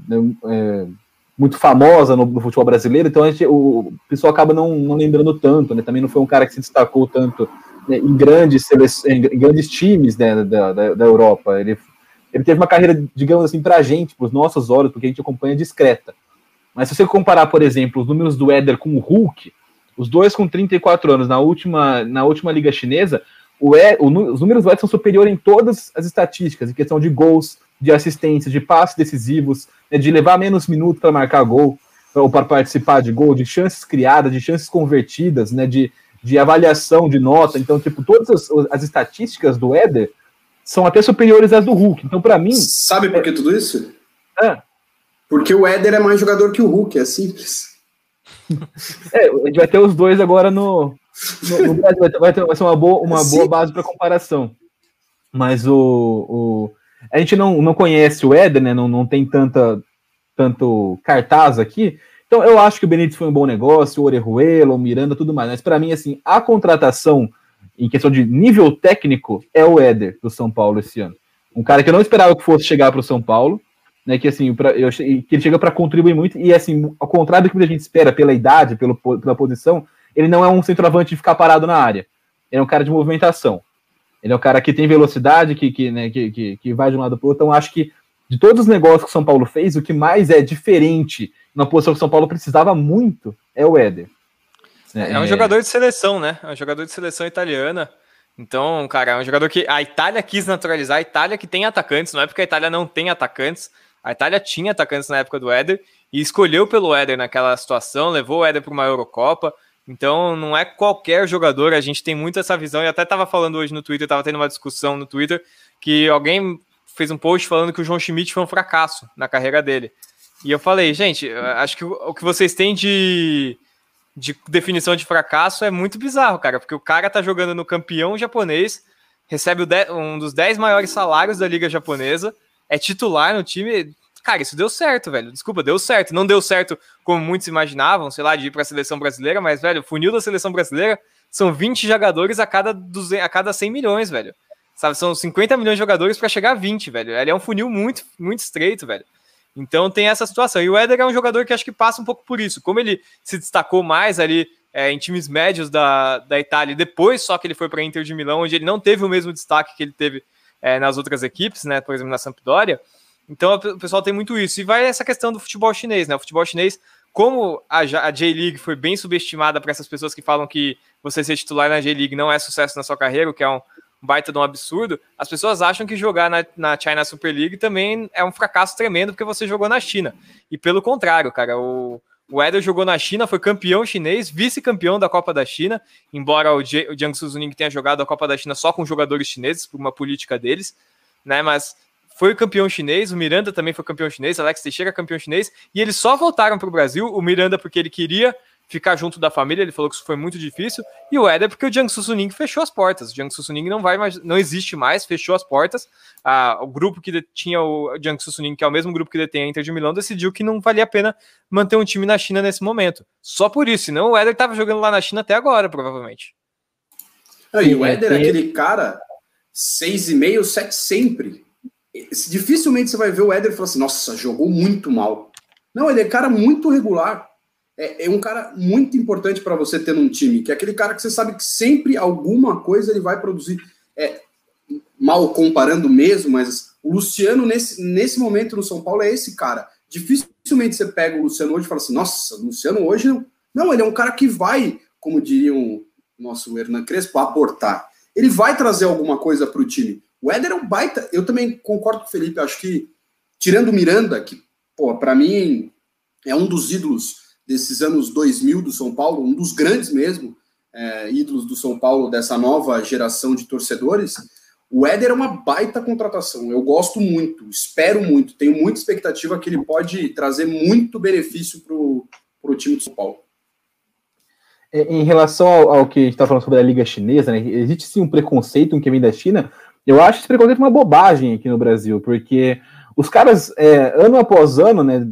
é, muito famosa no, no, futebol brasileiro, então gente, o, o pessoal acaba não, não lembrando tanto, né? Também não foi um cara que se destacou tanto né, em, grandes em grandes times né, da, da, da, Europa. Ele, ele teve uma carreira, digamos assim, para a gente, para os nossos olhos, porque a gente acompanha discreta. Mas se você comparar, por exemplo, os números do Éder com o Hulk, os dois com 34 anos na última, na última liga chinesa, o, e, o os números do Éder são superiores em todas as estatísticas, em questão de gols, de assistência, de passes decisivos, né, de levar menos minutos para marcar gol ou para participar de gol, de chances criadas, de chances convertidas, né, de, de avaliação de nota. Então, tipo, todas as, as estatísticas do Éder são até superiores às do Hulk. Então, para mim. Sabe por que tudo isso? É. Porque o Éder é mais jogador que o Hulk, é simples. É, a gente vai ter os dois agora no. no, no Brasil, vai, ter, vai, ter, vai ser uma boa, uma boa base para comparação. Mas o, o. A gente não, não conhece o Éder, né? Não, não tem tanta, tanto cartaz aqui. Então eu acho que o Benítez foi um bom negócio, o Orejuela, o Miranda, tudo mais. Mas para mim, assim, a contratação em questão de nível técnico é o Éder do São Paulo esse ano. Um cara que eu não esperava que fosse chegar para o São Paulo, né? Que assim, pra, eu, que ele chega para contribuir muito e assim, ao contrário do que muita gente espera pela idade, pelo, pela posição, ele não é um centroavante de ficar parado na área. Ele é um cara de movimentação. Ele é um cara que tem velocidade, que, que, né, que, que, que vai de um lado para o outro. Então, acho que de todos os negócios que o São Paulo fez, o que mais é diferente na posição que o São Paulo precisava muito é o Éder. É, é um jogador de seleção, né? É um jogador de seleção italiana. Então, cara, é um jogador que a Itália quis naturalizar. A Itália que tem atacantes, não é porque a Itália não tem atacantes. A Itália tinha atacantes na época do Éder e escolheu pelo Éder naquela situação, levou o Éder para uma Eurocopa. Então, não é qualquer jogador. A gente tem muito essa visão. E até estava falando hoje no Twitter, estava tendo uma discussão no Twitter que alguém fez um post falando que o João Schmidt foi um fracasso na carreira dele. E eu falei, gente, acho que o que vocês têm de, de definição de fracasso é muito bizarro, cara, porque o cara tá jogando no campeão japonês, recebe um dos 10 maiores salários da liga japonesa, é titular no time. Cara, isso deu certo, velho. Desculpa, deu certo. Não deu certo como muitos imaginavam, sei lá, de ir para a seleção brasileira, mas, velho, o funil da seleção brasileira são 20 jogadores a cada, 200, a cada 100 milhões, velho. Sabe, são 50 milhões de jogadores para chegar a 20, velho. Ele é um funil muito, muito estreito, velho. Então tem essa situação. E o Éder é um jogador que acho que passa um pouco por isso. Como ele se destacou mais ali é, em times médios da, da Itália, depois só que ele foi para Inter de Milão, onde ele não teve o mesmo destaque que ele teve é, nas outras equipes, né? Por exemplo, na Sampdoria. Então o pessoal tem muito isso. E vai essa questão do futebol chinês, né? O futebol chinês, como a, J-League foi bem subestimada para essas pessoas que falam que você ser titular na J-League não é sucesso na sua carreira, o que é um, baita de um absurdo, as pessoas acham que jogar na, na China Super League também é um fracasso tremendo porque você jogou na China. E pelo contrário, cara, o, o Eder jogou na China, foi campeão chinês, vice-campeão da Copa da China, embora o, J, o Jiang Suzuning tenha jogado a Copa da China só com jogadores chineses, por uma política deles, né? Mas foi campeão chinês, o Miranda também foi campeão chinês, Alex Teixeira campeão chinês, e eles só voltaram para o Brasil, o Miranda porque ele queria ficar junto da família, ele falou que isso foi muito difícil, e o Éder porque o Jiangsu Suning fechou as portas, o Jiangsu Suning não vai mais, não existe mais, fechou as portas, ah, o grupo que tinha o Jiangsu Suning, que é o mesmo grupo que detém a Inter de Milão, decidiu que não valia a pena manter um time na China nesse momento, só por isso, senão o Éder estava jogando lá na China até agora, provavelmente. Ah, e o Éder é aquele cara, seis e meio, sete sempre, dificilmente você vai ver o Éder falar assim, nossa, jogou muito mal. Não, ele é cara muito regular é, é um cara muito importante para você ter num time, que é aquele cara que você sabe que sempre alguma coisa ele vai produzir. É, mal comparando mesmo, mas o Luciano, nesse, nesse momento no São Paulo, é esse cara. Dificilmente você pega o Luciano hoje e fala assim, nossa, o Luciano hoje não. Não, ele é um cara que vai, como diria o nosso Hernan Crespo, aportar. Ele vai trazer alguma coisa para o time. O Éder é um baita. Eu também concordo com o Felipe, acho que, tirando o Miranda, que, pô, para mim é um dos ídolos desses anos 2000 do São Paulo, um dos grandes mesmo, é, ídolos do São Paulo, dessa nova geração de torcedores, o Éder é uma baita contratação. Eu gosto muito, espero muito, tenho muita expectativa que ele pode trazer muito benefício para o time do São Paulo. É, em relação ao, ao que a gente está falando sobre a Liga Chinesa, né, existe sim um preconceito em quem vem da China. Eu acho esse preconceito uma bobagem aqui no Brasil, porque os caras, é, ano após ano, né,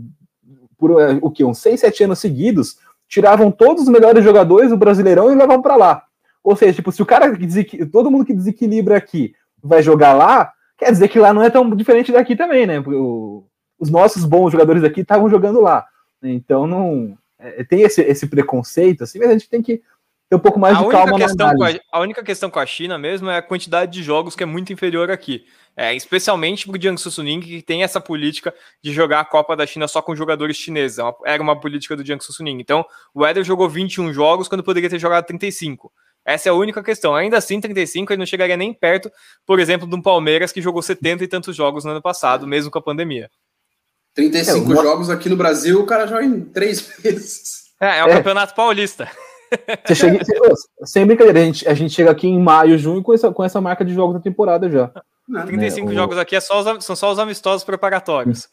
por é, o que uns 6, 7 anos seguidos, tiravam todos os melhores jogadores do Brasileirão e levavam para lá. Ou seja, tipo, se o cara que todo mundo que desequilibra aqui vai jogar lá, quer dizer que lá não é tão diferente daqui também, né? O, os nossos bons jogadores aqui estavam jogando lá. Então não é, tem esse, esse preconceito, assim, mas a gente tem que ter um pouco mais a de única calma questão com a, a, única questão com a China mesmo é a quantidade de jogos que é muito inferior aqui. É, especialmente para o Jiangsu Suning, que tem essa política de jogar a Copa da China só com jogadores chineses. É era uma política do Jiangsu Suning. Então, o Éder jogou 21 jogos quando poderia ter jogado 35. Essa é a única questão. Ainda assim, 35 ele não chegaria nem perto, por exemplo, do Palmeiras, que jogou 70 e tantos jogos no ano passado, mesmo com a pandemia. 35 é, jogos aqui no Brasil, o cara joga em três meses. É, é o é. Campeonato Paulista. Você chega, sem brincadeira, a gente, a gente chega aqui em maio, junho com essa, com essa marca de jogos da temporada já. Não, 35 né, jogos o... aqui é só os, são só os amistosos preparatórios.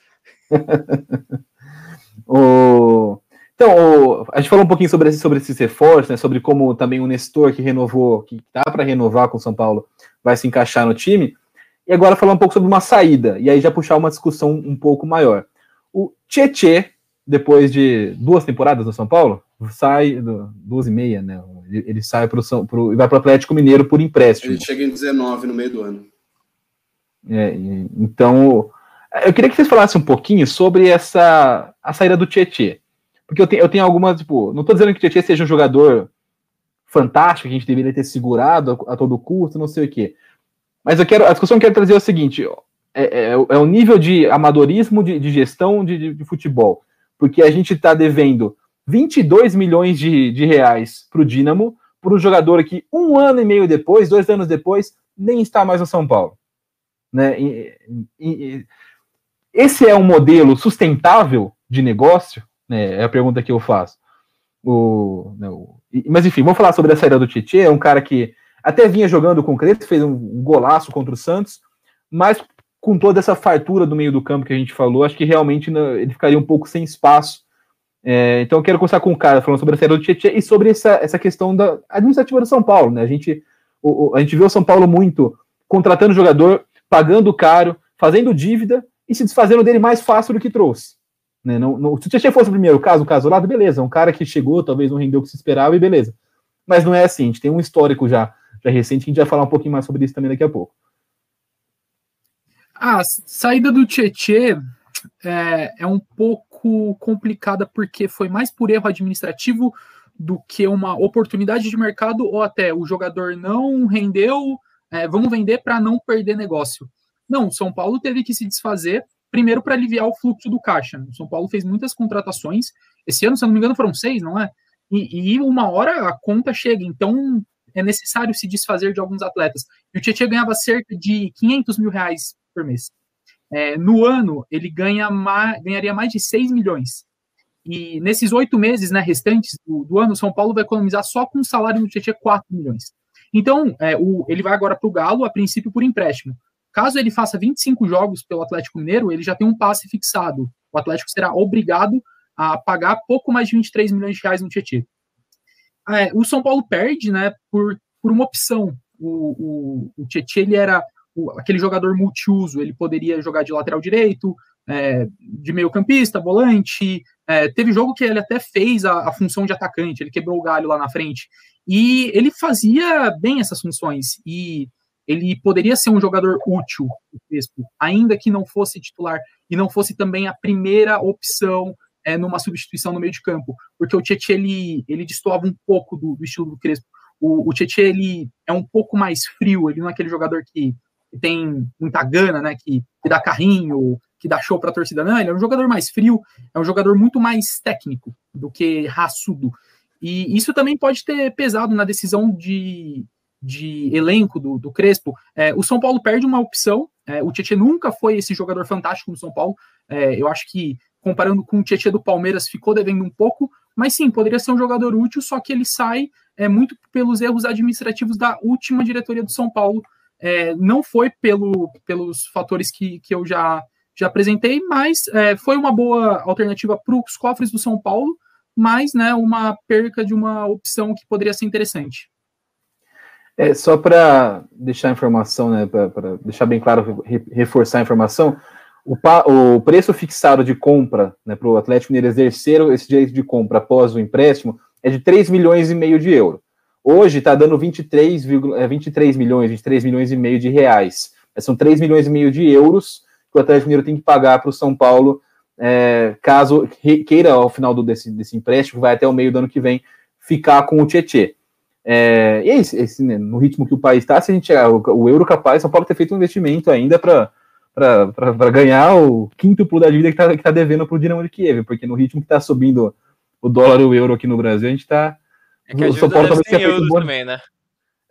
o... Então, o... a gente falou um pouquinho sobre, esse, sobre esses reforços, né, sobre como também o Nestor que renovou, que dá para renovar com o São Paulo, vai se encaixar no time. E agora falar um pouco sobre uma saída, e aí já puxar uma discussão um pouco maior. O Tietê, depois de duas temporadas no São Paulo, sai, duas e meia, né? Ele, ele sai para o vai para o Atlético Mineiro por empréstimo. Ele chega em 19 no meio do ano. É, então, eu queria que vocês falassem um pouquinho sobre essa a saída do Tietê. Porque eu tenho, eu tenho algumas, tipo, não estou dizendo que o Tietê seja um jogador fantástico, que a gente deveria ter segurado a, a todo custo, não sei o quê. Mas eu quero, a discussão que eu quero trazer é o seguinte: é, é, é o nível de amadorismo de, de gestão de, de, de, futebol. Porque a gente está devendo 22 milhões de, de reais para o Dínamo, por um jogador que um ano e meio depois, dois anos depois, nem está mais no São Paulo. Né? E, e, esse é um modelo sustentável de negócio? Né? É a pergunta que eu faço. O, né, mas enfim, vamos falar sobre a saída do Tietchan. É um cara que até vinha jogando com o Crespo, fez um golaço contra o Santos, mas com toda essa fartura do meio do campo que a gente falou, acho que realmente né, ele ficaria um pouco sem espaço. É, então eu quero começar com o cara falando sobre a saída do Tietchan e sobre essa, essa questão da administrativa do São Paulo. Né? A, gente, o, a gente vê o São Paulo muito contratando jogador pagando caro, fazendo dívida e se desfazendo dele mais fácil do que trouxe. Né? Não, não, se o Tietchan fosse o primeiro caso, o caso lado, beleza, um cara que chegou, talvez não rendeu o que se esperava e beleza. Mas não é assim, a gente tem um histórico já, já recente, que a gente vai falar um pouquinho mais sobre isso também daqui a pouco. A saída do Tietchan é, é um pouco complicada porque foi mais por erro administrativo do que uma oportunidade de mercado ou até o jogador não rendeu é, vamos vender para não perder negócio. Não, o São Paulo teve que se desfazer primeiro para aliviar o fluxo do caixa. O São Paulo fez muitas contratações. Esse ano, se eu não me engano, foram seis, não é? E, e uma hora a conta chega. Então é necessário se desfazer de alguns atletas. E o Tietchan ganhava cerca de 500 mil reais por mês. É, no ano, ele ganha mais, ganharia mais de 6 milhões. E nesses oito meses né, restantes do, do ano, São Paulo vai economizar só com o salário do Tietchan 4 milhões. Então, é, o, ele vai agora para o Galo, a princípio por empréstimo. Caso ele faça 25 jogos pelo Atlético Mineiro, ele já tem um passe fixado. O Atlético será obrigado a pagar pouco mais de 23 milhões de reais no Tietchan. É, o São Paulo perde né, por, por uma opção. O, o, o Tietchan ele era aquele jogador multiuso, ele poderia jogar de lateral direito, é, de meio campista, volante. É, teve jogo que ele até fez a, a, função de atacante, ele quebrou o galho lá na frente. E ele fazia bem essas funções. E ele poderia ser um jogador útil, ainda que não fosse titular e não fosse também a primeira opção é, numa substituição no meio de campo, porque o Tietchan ele, ele destoava um pouco do, do estilo do Crespo. O, o Tietchan ele é um pouco mais frio, ele não é aquele jogador que, que tem muita gana, né, que, que dá carrinho, que dá show para a torcida, não, ele é um jogador mais frio, é um jogador muito mais técnico do que raçudo. E isso também pode ter pesado na decisão de, de elenco do, do Crespo. É, o São Paulo perde uma opção. É, o Tietchan nunca foi esse jogador fantástico no São Paulo. É, eu acho que, comparando com o Tietchan do Palmeiras, ficou devendo um pouco. Mas sim, poderia ser um jogador útil, só que ele sai é, muito pelos erros administrativos da última diretoria do São Paulo. É, não foi pelo, pelos fatores que, que eu já, já apresentei, mas é, foi uma boa alternativa para os cofres do São Paulo mas né, uma perca de uma opção que poderia ser interessante. É, só para deixar a informação, né, para deixar bem claro, reforçar a informação, o, o preço fixado de compra né, para o Atlético Mineiro exercer esse direito de compra após o empréstimo é de 3 milhões e meio de euros. Hoje está dando 23, é, 23 milhões, 23 milhões e meio de reais. São 3 milhões e meio de euros que o Atlético Mineiro tem que pagar para o São Paulo é, caso queira, ao final do, desse, desse empréstimo, vai até o meio do ano que vem, ficar com o Tietê. É, e é esse, esse né, no ritmo que o país está, se a gente o, o euro capaz, São Paulo ter feito um investimento ainda para para ganhar o quíntuplo da dívida que está que tá devendo para o Dinamo de Kiev, porque no ritmo que está subindo o dólar e o euro aqui no Brasil, a gente está. É que a São Paulo talvez tenha feito um bom... também, né?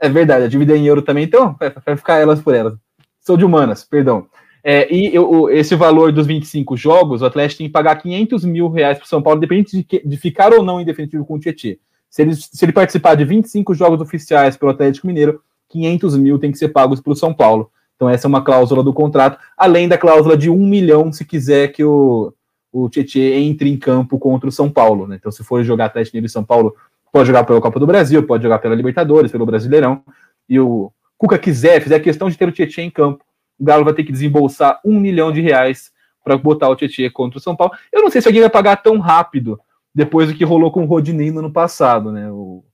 É verdade, a dívida é em euro também, então vai ficar elas por elas. Sou de humanas, perdão. É, e eu, esse valor dos 25 jogos, o Atlético tem que pagar 500 mil reais para o São Paulo, independente de, que, de, ficar ou não em definitivo com o Tietchan. Se ele, se ele participar de 25 jogos oficiais pelo Atlético Mineiro, 500 mil tem que ser pagos para o São Paulo. Então essa é uma cláusula do contrato, além da cláusula de um milhão se quiser que o, o Tietchan entre em campo contra o São Paulo. Né? Então se for jogar Atlético Mineiro e São Paulo, pode jogar pela Copa do Brasil, pode jogar pela Libertadores, pelo Brasileirão. E o Cuca quiser, fizer questão de ter o Tietchan em campo, o Galo vai ter que desembolsar um milhão de reais para botar o Tietchan contra o São Paulo. Eu não sei se alguém vai pagar tão rápido depois do que rolou com o Rodinei no ano passado, né? O,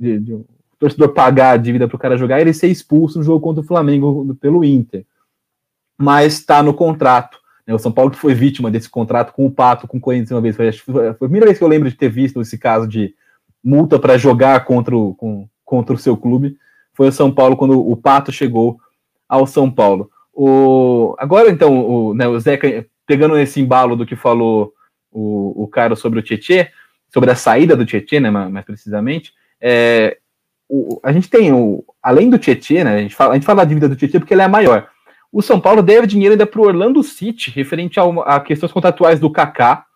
de, de, o torcedor pagar a dívida para o cara jogar e ele ser expulso no jogo contra o Flamengo pelo Inter. Mas está no contrato. Né? O São Paulo que foi vítima desse contrato com o Pato, com o Corinthians uma vez. Foi, foi a primeira vez que eu lembro de ter visto esse caso de multa para jogar contra o, com, contra o seu clube. Foi o São Paulo quando o Pato chegou ao São Paulo. O, agora, então, o, né, o Zeca, pegando esse embalo do que falou o, o cara sobre o Tietê, sobre a saída do Tietê, né, mais, precisamente, é, o, a gente tem, o, além do Tietê, né, a gente, fala, a gente fala da dívida do Tietê porque ela é a maior. O São Paulo deve dinheiro ainda para o Orlando City, referente a questões contratuais do Kaká,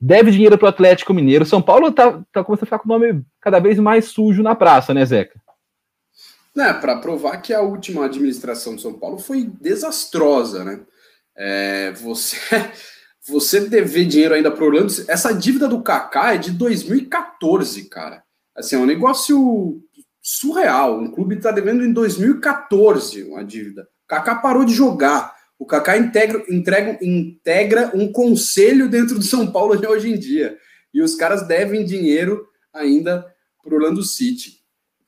deve dinheiro para o Atlético Mineiro. São Paulo tá, tá começando a ficar com o nome cada vez mais sujo na praça, né, Zeca? Né, para provar que a última administração de São Paulo foi desastrosa, né? É, você, você dever dinheiro ainda para Orlando. Essa dívida do Kaká é de 2014, cara. Assim, é um negócio surreal. Um clube está devendo em 2014 uma dívida. Kaká parou de jogar. O Kaká integra, entrega, integra um conselho dentro do São Paulo hoje em dia. E os caras devem dinheiro ainda para Orlando City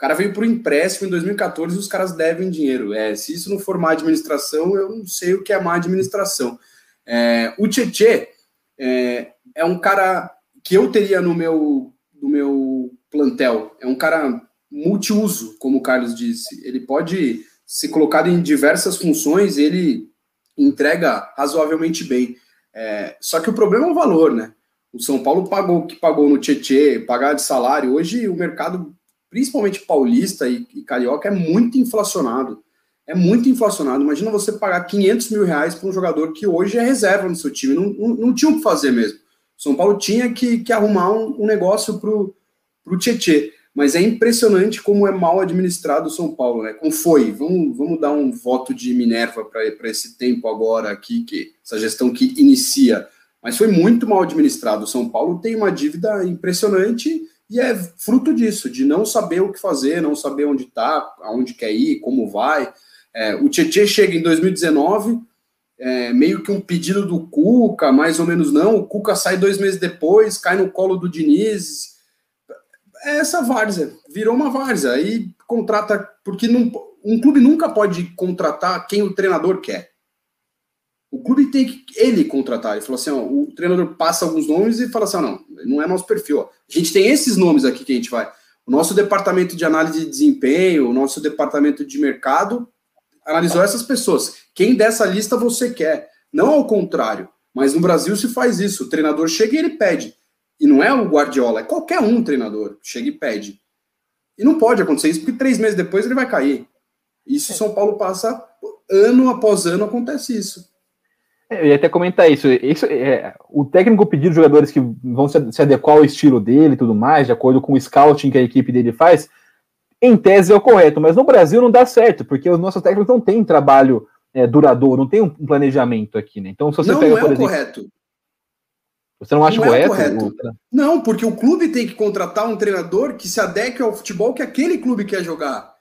cara veio por empréstimo em 2014 e os caras devem dinheiro. É, se isso não for má administração, eu não sei o que é má administração. É, o Tietê é, é, um cara que eu teria no meu, no meu plantel. É um cara multiuso, como o Carlos disse. Ele pode ser colocado em diversas funções ele entrega razoavelmente bem. É, só que o problema é o valor, né? O São Paulo pagou o que pagou no Tietê, pagar de salário. Hoje o mercado principalmente paulista e, e carioca, é muito inflacionado. É muito inflacionado. Imagina você pagar 500 mil reais para um jogador que hoje é reserva no seu time. Não, não, não tinha o que fazer mesmo. São Paulo tinha que, que arrumar um, um negócio para o Tietê. Mas é impressionante como é mal administrado o São Paulo, né? Como foi? Vamos, vamos dar um voto de Minerva para esse tempo agora aqui, que essa gestão que inicia. Mas foi muito mal administrado. O São Paulo tem uma dívida impressionante e é fruto disso, de não saber o que fazer, não saber onde está, aonde quer ir, como vai. É, o Tietchan chega em 2019, é, meio que um pedido do Cuca, mais ou menos não. O Cuca sai dois meses depois, cai no colo do Diniz. É essa várzea, virou uma várzea. Aí contrata, porque não, um clube nunca pode contratar quem o treinador quer. O clube tem que ele contratar. Ele falou assim: ó, o treinador passa alguns nomes e fala assim: ó, não, não é nosso perfil. Ó. A gente tem esses nomes aqui que a gente vai. O nosso departamento de análise de desempenho, o nosso departamento de mercado analisou essas pessoas. Quem dessa lista você quer? Não ao contrário. Mas no Brasil se faz isso. O treinador chega e ele pede. E não é o Guardiola, é qualquer um treinador. Chega e pede. E não pode acontecer isso, porque três meses depois ele vai cair. Isso São Paulo passa ano após ano acontece isso. Eu ia até comentar isso. isso é, o técnico pedir jogadores que vão se, adequar ao estilo dele e tudo mais, de acordo com o scouting que a equipe dele faz, em tese é o correto, mas no Brasil não dá certo, porque os nossos técnicos não têm trabalho é, duradouro, não tem um planejamento aqui, né? Então, se você não, pega, não é por exemplo, correto. Você não acha não correto? É correto? Não, porque o clube tem que contratar um treinador que se adeque ao futebol que aquele clube quer jogar.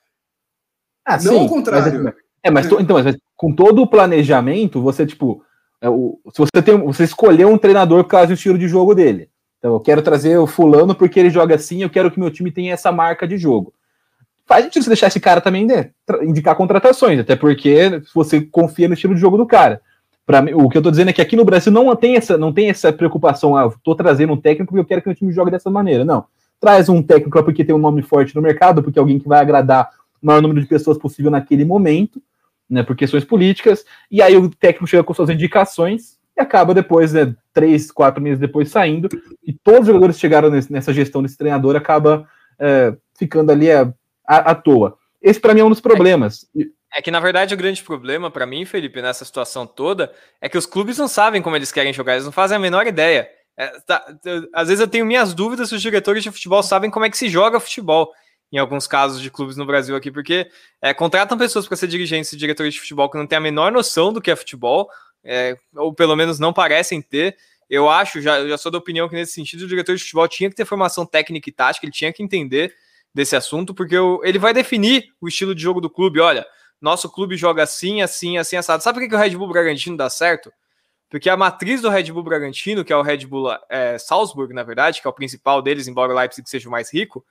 Ah, não sim, ao contrário. Mas, é, mas, é. então, mas com todo o planejamento, você, tipo, é, o, se você tem, você escolher um treinador por causa do estilo de jogo dele. Então, eu quero trazer o fulano porque ele joga assim, eu quero que meu time tenha essa marca de jogo. Faz sentido você deixar esse cara também né, indicar contratações, até porque você confia no estilo de jogo do cara. O que eu tô dizendo é que aqui no Brasil não tem essa, não tem essa preocupação, ah, tô trazendo um técnico porque eu quero que meu time jogue dessa maneira. Não. traz um técnico porque tem um nome forte no mercado, porque é alguém que vai agradar o maior número de pessoas possível naquele momento, né, por questões políticas, e aí o técnico chega com suas indicações e acaba depois, né, três, quatro meses depois saindo, e todos os jogadores que chegaram nessa gestão desse treinador acaba é, ficando ali à, à toa. Esse para mim é um dos problemas. É que, na verdade, o grande problema para mim, Felipe, nessa situação toda, é que os clubes não sabem como eles querem jogar, eles não fazem a menor ideia. É, tá, às vezes eu tenho minhas dúvidas se os diretores de futebol sabem como é que se joga futebol, em alguns casos de clubes no Brasil aqui, porque é, contratam pessoas para ser dirigentes e diretores de futebol que não têm a menor noção do que é futebol, é, ou pelo menos não parecem ter. Eu acho, já, já sou da opinião que nesse sentido o diretor de futebol tinha que ter formação técnica e tática, ele tinha que entender desse assunto, porque eu, ele vai definir o estilo de jogo do clube. Olha, nosso clube joga assim, assim, assim, assado. Sabe por que, que o Red Bull Bragantino dá certo? Porque a matriz do Red Bull Bragantino, que é o Red Bull é, Salzburg, na verdade, que é o principal deles, embora o Leipzig seja o mais rico,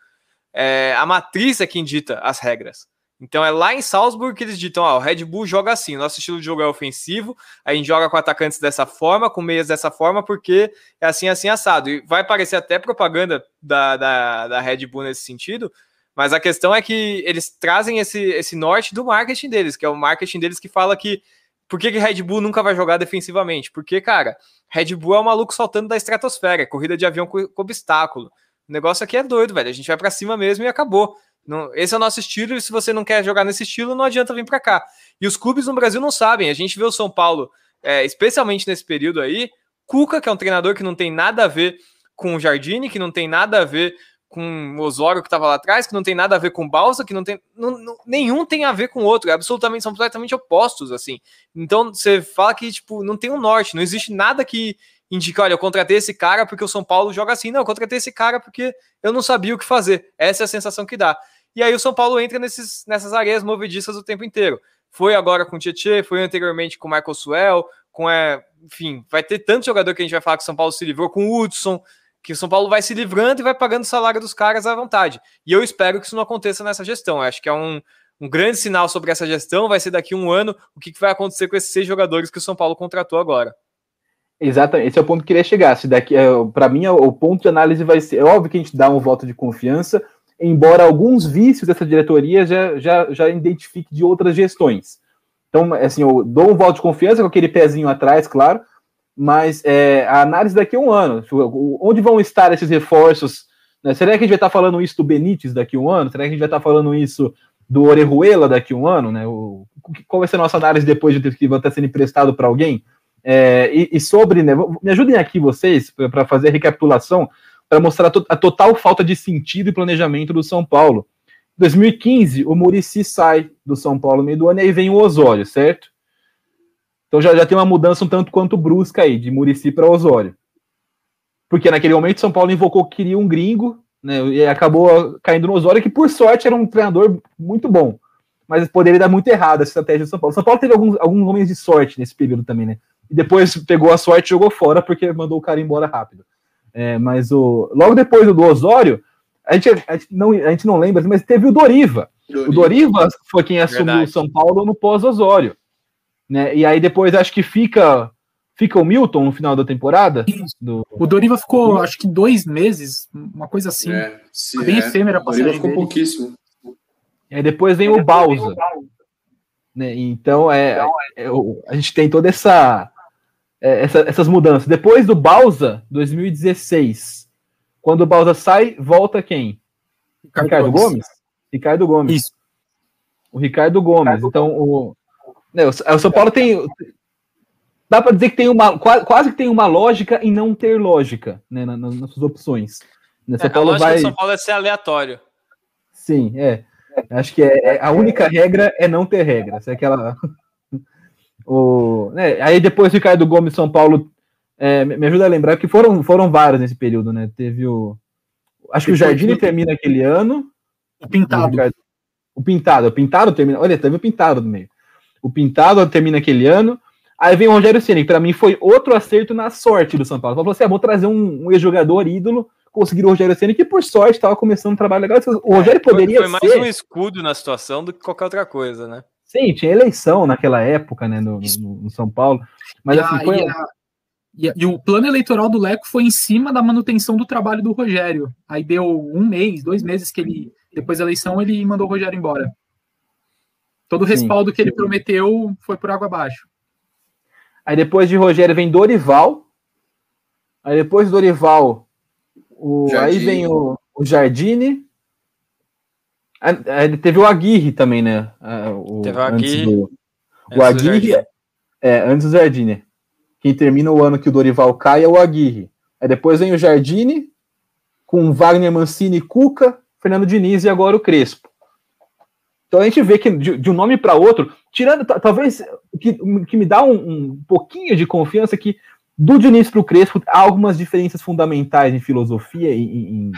é, a matriz é quem dita as regras. Então é lá em Salzburg que eles ditam: ó, o Red Bull joga assim, nosso estilo de jogo é ofensivo, a gente joga com atacantes dessa forma, com meias dessa forma, porque é assim, assim, assado. E vai parecer até propaganda da, da, da Red Bull nesse sentido, mas a questão é que eles trazem esse, esse norte do marketing deles, que é o marketing deles que fala que por que, que Red Bull nunca vai jogar defensivamente? Porque, cara, Red Bull é um maluco saltando da estratosfera, é corrida de avião com, com obstáculo. O negócio aqui é doido, velho. A gente vai para cima mesmo e acabou. Não, esse é o nosso estilo, e se você não quer jogar nesse estilo, não adianta vir para cá. E os clubes no Brasil não sabem. A gente vê o São Paulo, é, especialmente nesse período aí, Cuca, que é um treinador que não tem nada a ver com o Jardine, que não tem nada a ver com o Osório que estava lá atrás, que não tem nada a ver com o Balsa, que não tem. Não, não, nenhum tem a ver com o outro, é absolutamente, são completamente opostos, assim. Então você fala que, tipo, não tem um norte, não existe nada que indique, olha, eu contratei esse cara porque o São Paulo joga assim. Não, eu contratei esse cara porque eu não sabia o que fazer. Essa é a sensação que dá. E aí o São Paulo entra nesses, nessas areias movediças o tempo inteiro. Foi agora com o Tietchan, foi anteriormente com o Michael Suel, com, é, enfim, vai ter tanto jogador que a gente vai falar que o São Paulo se livrou, com o Hudson, que o São Paulo vai se livrando e vai pagando o salário dos caras à vontade. E eu espero que isso não aconteça nessa gestão. Eu acho que é um, um grande sinal sobre essa gestão. Vai ser daqui a um ano o que, vai acontecer com esses seis jogadores que o São Paulo contratou agora. Exatamente, esse é o ponto que eu queria chegar. Daqui, é, para mim, é o ponto de análise vai ser. É óbvio que a gente dá um voto de confiança, embora alguns vícios dessa diretoria já, já, já identifique de outras gestões. Então, assim, eu dou um voto de confiança com aquele pezinho atrás, claro, mas é, a análise daqui a um ano, onde vão estar esses reforços? Né? Será que a gente vai estar falando isso do Benítez daqui a um ano? Será que a gente vai estar falando isso do Orejuela daqui a um ano? Né? O, qual vai ser a nossa análise depois de ter que estar sendo emprestado para alguém? É, e, e, sobre, né, me ajudem aqui vocês para fazer a recapitulação, para mostrar a, total falta de sentido e planejamento do São Paulo. 2015, o Murici sai do São Paulo no meio do ano e aí vem o Osório, certo? Então já, já tem uma mudança um tanto quanto brusca aí, de Murici para Osório. Porque naquele momento São Paulo invocou que queria um gringo, né? E acabou caindo no Osório, que por sorte era um treinador muito bom. Mas poderia dar muito errado essa estratégia do São Paulo. São Paulo teve alguns, alguns momentos de sorte nesse período também, né? E depois pegou a sorte e jogou fora, porque mandou o cara embora rápido. É, mas o, logo depois do Osório, a gente, a, gente não, a gente não lembra, mas teve o Doriva. Doriva. O Doriva foi quem assumiu o São Paulo no pós-Osório. Né? E aí depois acho que fica fica o Milton no final da temporada. Do... O Doriva ficou, acho que dois meses, uma coisa assim. É, se, bem é. efêmera. O Doriva ficou dele. pouquíssimo. E aí depois vem o Balsa. Né? Então, é, então é, é, a gente tem toda essa, é, essa, essas mudanças. Depois do Balsa, 2016, quando o Balsa sai, volta quem? Ricardo, Ricardo Gomes. Gomes. Ricardo Gomes. Isso. O Ricardo Gomes. Ricardo então, o, né, o São Paulo tem. Dá para dizer que tem uma. Quase que tem uma lógica em não ter lógica né, nas, nas suas opções. Né, São é, Paulo a lógica vai... do São Paulo é ser aleatório. Sim, é. Acho que é, é, a única regra é não ter regra. é aquela. o, né, aí depois o Ricardo Gomes São Paulo é, me ajuda a lembrar que foram, foram vários nesse período, né? Teve o. Acho que o Jardim termina aquele ano. O Pintado. O, Ricardo, o Pintado, o Pintado termina. Olha, teve o Pintado no meio. O Pintado termina aquele ano. Aí vem o Rogério Ceni, que para mim foi outro acerto na sorte do São Paulo. Falou assim: ah, vou trazer um, um ex-jogador ídolo conseguir o Rogério Ceni, que por sorte estava começando um trabalho legal. O Rogério poderia foi, foi mais ser... um escudo na situação do que qualquer outra coisa, né? Sim, tinha eleição naquela época, né, no, no, no São Paulo. Mas e assim, a, foi. E a, E, e, o plano eleitoral do Leco foi em cima da manutenção do trabalho do Rogério. Aí deu um mês, dois meses que ele, depois da eleição, ele mandou o Rogério embora. Todo o respaldo Sim. que ele prometeu foi por água abaixo. Aí depois de Rogério vem Dorival. Aí depois do Dorival, o, aí vem o, o Jardine. Aí teve o Aguirre também, né? O, teve o Aguirre. Do, o Aguirre, é, antes do Jardine. Quem termina o ano que o Dorival cai é o Aguirre. Aí depois vem o Jardine, com Wagner Mancini, Cuca, Fernando Diniz e agora o Crespo. Então a gente vê que de, de um nome para outro, tirando talvez que, que me dá um, um, pouquinho de confiança que do Diniz para o Crespo há algumas diferenças fundamentais em filosofia, em, em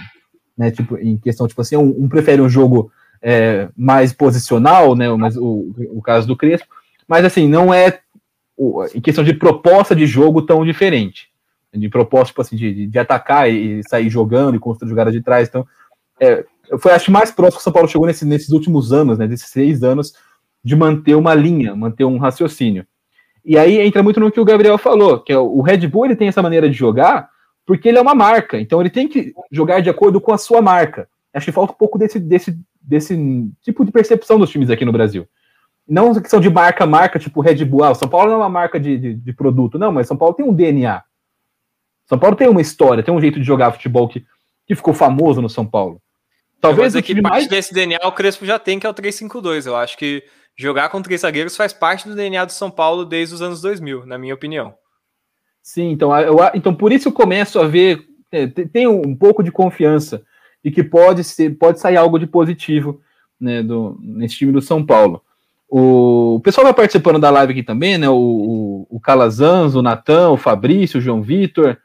né, tipo, em questão tipo assim, um, um prefere um jogo é, mais posicional, né, mas o, o caso do Crespo, mas assim não é em questão de proposta de jogo tão diferente. De proposta, tipo assim, de, de atacar e sair jogando e construir jogada de trás. Então, é, foi acho mais próximo que o São Paulo chegou nesse, nesses últimos anos, né? Desses seis anos, de manter uma linha, manter um raciocínio. E aí entra muito no que o Gabriel falou, que é o Red Bull ele tem essa maneira de jogar porque ele é uma marca, então ele tem que jogar de acordo com a sua marca. Acho que falta um pouco desse, desse, desse tipo de percepção dos times aqui no Brasil não que são de marca marca, tipo Red Bull. Ah, São Paulo não é uma marca de, de, de, produto, não, mas São Paulo tem um DNA. São Paulo tem uma história, tem um jeito de jogar futebol que, que ficou famoso no São Paulo. Talvez aqui parte mais... desse DNA o Crespo já tem, que é o 352. Eu acho que jogar com três zagueiros faz parte do DNA do São Paulo desde os anos 2000, na minha opinião. Sim, então, eu, então por isso eu começo a ver, é, tem um pouco de confiança de que pode ser, pode sair algo de positivo né, do, nesse time do São Paulo. O, pessoal vai participando da live aqui também, né? O, o, o Calazans, o Natan, o Fabrício, o João Vitor,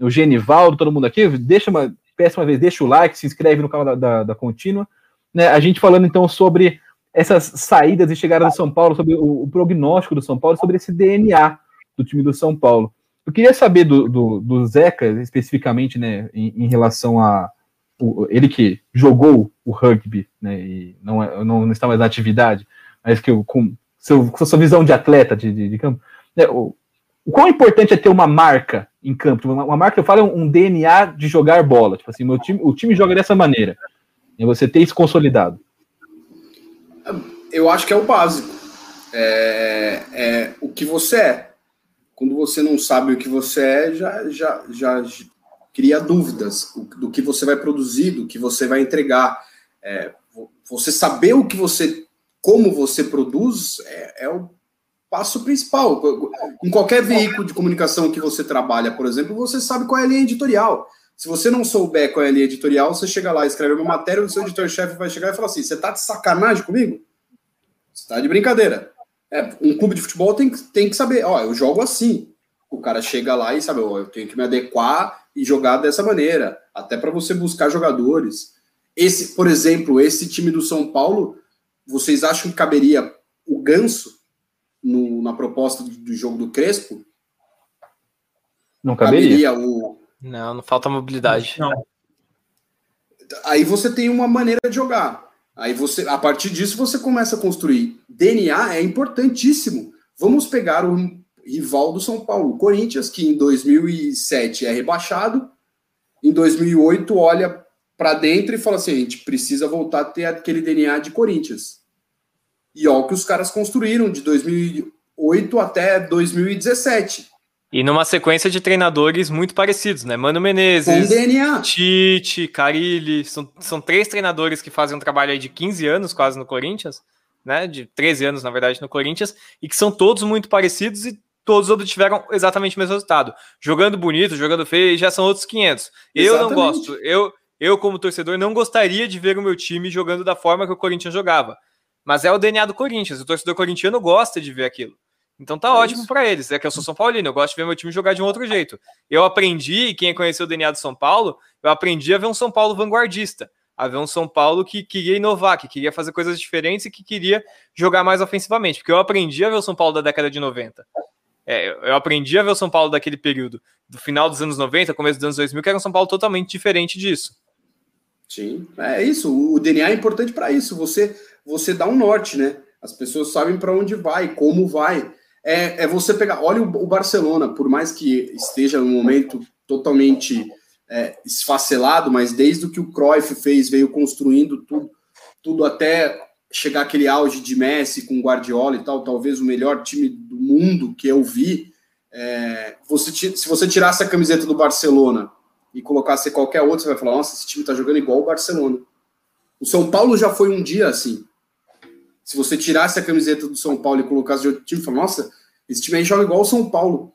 o Genivaldo, todo mundo aqui. Deixa uma, peço uma vez, deixa o like, se inscreve no canal da, da, da Contínua. Né? A gente falando então sobre essas saídas e chegadas do São Paulo, sobre o, o, prognóstico do São Paulo, sobre esse DNA do time do São Paulo. Eu queria saber do, do, do Zeca, especificamente, né, em, em relação a o, ele que jogou o rugby, né, e não, é, não, não está mais na atividade mas que eu, com, seu, com sua visão de atleta de, de, de campo, né, o, o quão importante é ter uma marca em campo? Tipo, uma, uma marca, eu falo, é um DNA de jogar bola. Tipo assim, meu time, o time joga dessa maneira. E você ter isso consolidado. Eu acho que é o básico. É, é o que você é. Quando você não sabe o que você é, já, já, já cria dúvidas do que você vai produzir, do que você vai entregar. É, você saber o que você como você produz é, é o passo principal. Em qualquer veículo de comunicação que você trabalha, por exemplo, você sabe qual é a linha editorial. Se você não souber qual é a linha editorial, você chega lá, escreve uma matéria, o seu editor-chefe vai chegar e falar assim: você tá de sacanagem comigo? Você tá de brincadeira. É, um clube de futebol tem, tem que saber, ó, eu jogo assim. O cara chega lá e sabe, ó, eu tenho que me adequar e jogar dessa maneira, até para você buscar jogadores. Esse, por exemplo, esse time do São Paulo vocês acham que caberia o Ganso no, na proposta do, do, jogo do Crespo? Não caberia. caberia o... Não, não falta mobilidade. Não. Aí você tem uma maneira de jogar. Aí você, a partir disso, você começa a construir. DNA é importantíssimo. Vamos pegar o rival do São Paulo, o Corinthians, que em 2007 é rebaixado, em 2008 olha para dentro e fala assim: a gente precisa voltar a ter aquele DNA de Corinthians. E olha o que os caras construíram de 2008 até 2017. E numa sequência de treinadores muito parecidos, né? Mano Menezes. Tite, Carilli, são, são três treinadores que fazem um trabalho aí de 15 anos quase no Corinthians, né? De 13 anos, na verdade, no Corinthians, e que são todos muito parecidos e todos obtiveram exatamente o mesmo resultado. Jogando bonito, jogando feio, já são outros 500. Eu exatamente. não gosto. Eu, eu, como torcedor, não gostaria de ver o meu time jogando da forma que o Corinthians jogava. Mas é o DNA do Corinthians. O torcedor corintiano gosta de ver aquilo. Então tá é ótimo para eles. É que eu sou São Paulino, eu gosto de ver meu time jogar de um outro jeito. Eu aprendi, quem conheceu o DNA do São Paulo, eu aprendi a ver um São Paulo vanguardista. A ver um São Paulo que queria inovar, que queria fazer coisas diferentes e que queria jogar mais ofensivamente. Porque eu aprendi a ver o São Paulo da década de 90. É, eu aprendi a ver o São Paulo daquele período, do final dos anos 90, começo dos anos 2000, que era um São Paulo totalmente diferente disso. Sim, é isso. O DNA é importante para isso. Você você dá um norte, né? As pessoas sabem para onde vai, como vai. é, é você pegar. Olha o, o, Barcelona, por mais que esteja num momento totalmente é, esfacelado, mas desde o que o Cruyff fez, veio construindo tudo, tudo até chegar aquele auge de Messi com Guardiola e tal, talvez o melhor time do mundo que eu vi. É, você, se você tirasse a camiseta do Barcelona e colocasse qualquer outro, você vai falar: nossa, esse time tá jogando igual o Barcelona. O São Paulo já foi um dia assim. Se você tirasse a camiseta do São Paulo e colocasse de outro time, fala, nossa, esse time aí joga igual o São Paulo.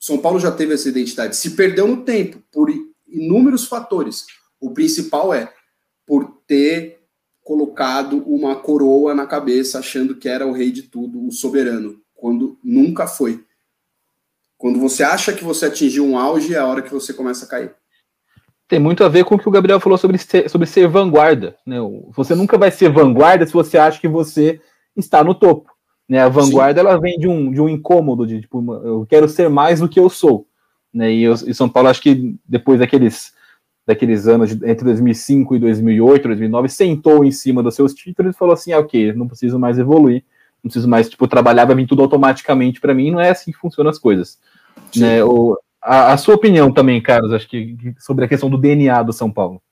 São Paulo já teve essa identidade. Se perdeu no tempo, por inúmeros fatores. O principal é por ter colocado uma coroa na cabeça, achando que era o rei de tudo, o soberano, quando nunca foi. Quando você acha que você atingiu um auge, é a hora que você começa a cair tem muito a ver com o que o Gabriel falou sobre ser, sobre ser vanguarda. Né? Você nunca vai ser vanguarda se você acha que você está no topo. Né? A vanguarda ela vem de um, de um incômodo, de tipo, eu quero ser mais do que eu sou. Né? E, eu, e São Paulo, acho que depois daqueles, daqueles anos de, entre 2005 e 2008, 2009, sentou em cima dos seus títulos e falou assim: ah, ok, não preciso mais evoluir, não preciso mais tipo, trabalhar, vai vir tudo automaticamente para mim. Não é assim que funcionam as coisas. Né? O, a, a, sua opinião também, Carlos, acho que sobre a questão do DNA do São Paulo.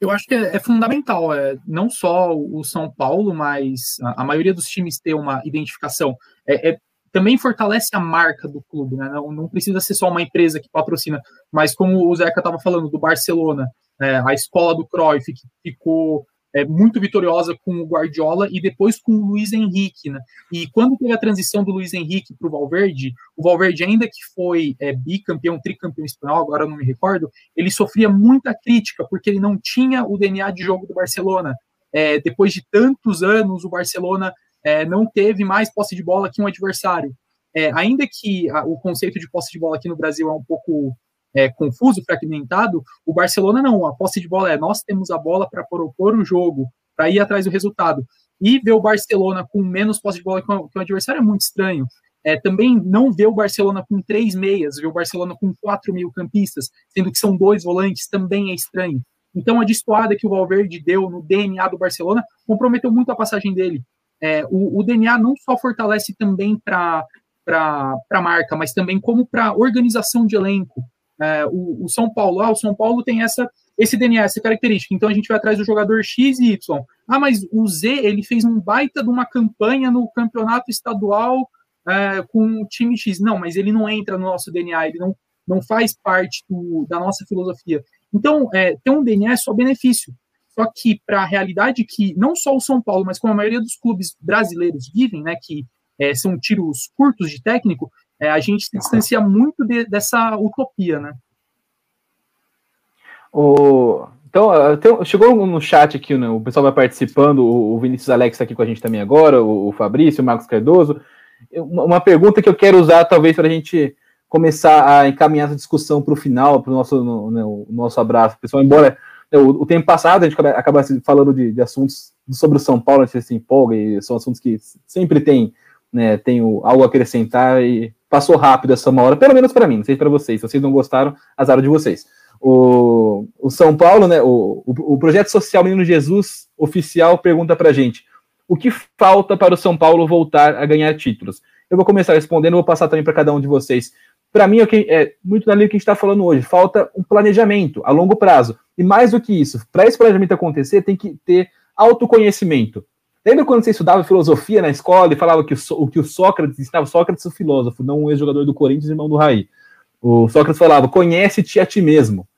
Eu acho que é, é fundamental, é, não só o São Paulo, mas a, a maioria dos times ter uma identificação. É, é, também fortalece a marca do clube, né? não, não, precisa ser só uma empresa que patrocina, mas como o Zeca estava falando, do Barcelona, é, a escola do Cruyff, que ficou é, muito vitoriosa com o Guardiola e depois com o Luiz Henrique, né? E quando teve a transição do Luiz Henrique para o Valverde, o Valverde, ainda que foi é, bicampeão, tricampeão espanhol, agora não me recordo, ele sofria muita crítica porque ele não tinha o DNA de jogo do Barcelona. É, depois de tantos anos, o Barcelona é, não teve mais posse de bola que um adversário. É, ainda que a, o conceito de posse de bola aqui no Brasil é um pouco é, confuso, fragmentado, o Barcelona não. A posse de bola é nós temos a bola para propor o jogo, para ir atrás do resultado. E ver o Barcelona com menos posse de bola que o, adversário é muito estranho. É, também não ver o Barcelona com três meias, ver o Barcelona com quatro mil campistas, sendo que são dois volantes, também é estranho. Então a destoada que o Valverde deu no DNA do Barcelona comprometeu muito a passagem dele. É, o, o, DNA não só fortalece também para a marca, mas também como para organização de elenco. É, o, o, São Paulo, ah, o São Paulo tem essa esse DNA, essa característica, então a gente vai atrás do jogador X e Y. Ah, mas o Z, ele fez um baita de uma campanha no campeonato estadual é, com o time X. Não, mas ele não entra no nosso DNA, ele não, não faz parte do, da nossa filosofia. Então, é, ter um DNA é só benefício. Só que para a realidade que não só o São Paulo, mas como a maioria dos clubes brasileiros vivem, né, que é, são tiros curtos de técnico, é, a gente se distancia muito de, dessa utopia, né? O, então, tem, chegou no chat aqui, né, o pessoal vai participando, o, o Vinícius Alex está aqui com a gente também agora, o, o Fabrício, o Marcos Cardoso. Uma pergunta que eu quero usar, talvez, para a gente começar a encaminhar essa discussão para o final, para o nosso, no, né, o nosso abraço, pessoal. Embora né, o, o, tempo passado a gente acaba falando de, de, assuntos sobre o São Paulo, a gente se empolga, e são assuntos que sempre tem, né, tem algo a acrescentar, e passou rápido essa uma hora, pelo menos para mim, não sei para vocês. Se vocês não gostaram, azar de vocês. O, o São Paulo, né, o, o, o projeto social Menino Jesus oficial pergunta para gente o que falta para o São Paulo voltar a ganhar títulos. Eu vou começar respondendo, vou passar também para cada um de vocês. Para mim, é, é muito na linha que a gente está falando hoje. Falta um planejamento a longo prazo. E mais do que isso, para esse planejamento acontecer, tem que ter autoconhecimento. Lembra quando você estudava filosofia na escola e falava que o, que o Sócrates ensinava? Sócrates, o filósofo, não um ex-jogador do Corinthians, irmão do Raí. O Sócrates falava: conhece-te a ti mesmo.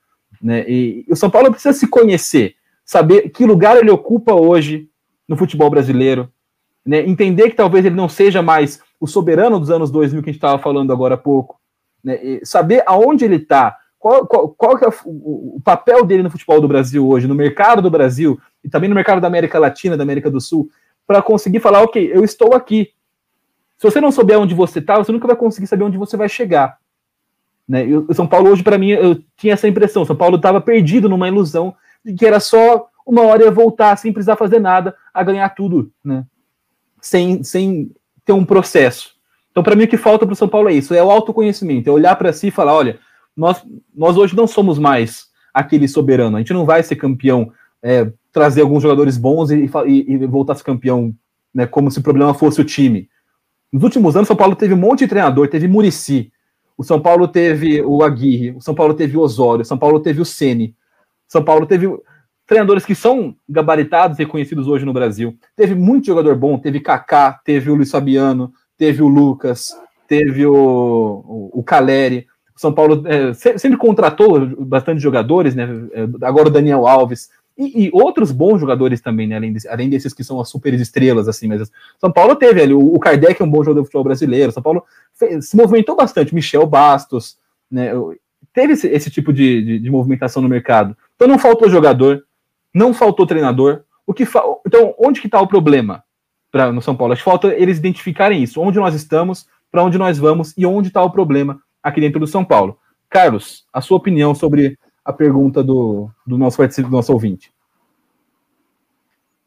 Né? E, e o São Paulo precisa se conhecer, saber que lugar ele ocupa hoje no futebol brasileiro, né? entender que talvez ele não seja mais o soberano dos anos 2000 que a gente estava falando agora há pouco, né? saber aonde ele está, qual, qual, qual é o, o, papel dele no futebol do Brasil hoje, no mercado do Brasil e também no mercado da América Latina, da América do Sul, para conseguir falar, ok, eu estou aqui. Se você não souber onde você está, você nunca vai conseguir saber onde você vai chegar. Né? o São Paulo hoje, para mim, eu tinha essa impressão. São Paulo estava perdido numa ilusão de que era só uma hora ia voltar sem precisar fazer nada a ganhar tudo, né? Sem, sem ter um processo. Então, para mim, o que falta para o São Paulo é isso: é o autoconhecimento, é olhar para si e falar, olha, nós, nós hoje não somos mais aquele soberano. A gente não vai ser campeão, é, trazer alguns jogadores bons e, e, e voltar campeão, né, como se o problema fosse o time. Nos últimos anos, São Paulo teve um monte de treinador, teve Murici, o São Paulo teve o Aguirre, o São Paulo teve o Osório, o São Paulo teve o Ceni, São Paulo teve treinadores que são gabaritados e reconhecidos hoje no Brasil. Teve muito jogador bom, teve Kaká, teve o Luiz Fabiano, teve o Lucas, teve o, o, o Caleri. O São Paulo é, sempre contratou bastante jogadores, né? É, agora o Daniel Alves. E, e outros bons jogadores também, né? Além, além, desses que são as super estrelas, assim. Mas São Paulo teve ali, o, o Kardec é um bom jogador de futebol brasileiro. São Paulo fez, se movimentou bastante. Michel Bastos, né? Teve esse, esse tipo de, de, de movimentação no mercado. Então não faltou jogador, não faltou treinador. O que fa... Então, onde que está o problema pra, no São Paulo? Acho que falta eles identificarem isso. Onde nós estamos, para onde nós vamos e onde está o problema aqui dentro do São Paulo. Carlos, a sua opinião sobre a pergunta do, do nosso do nosso ouvinte.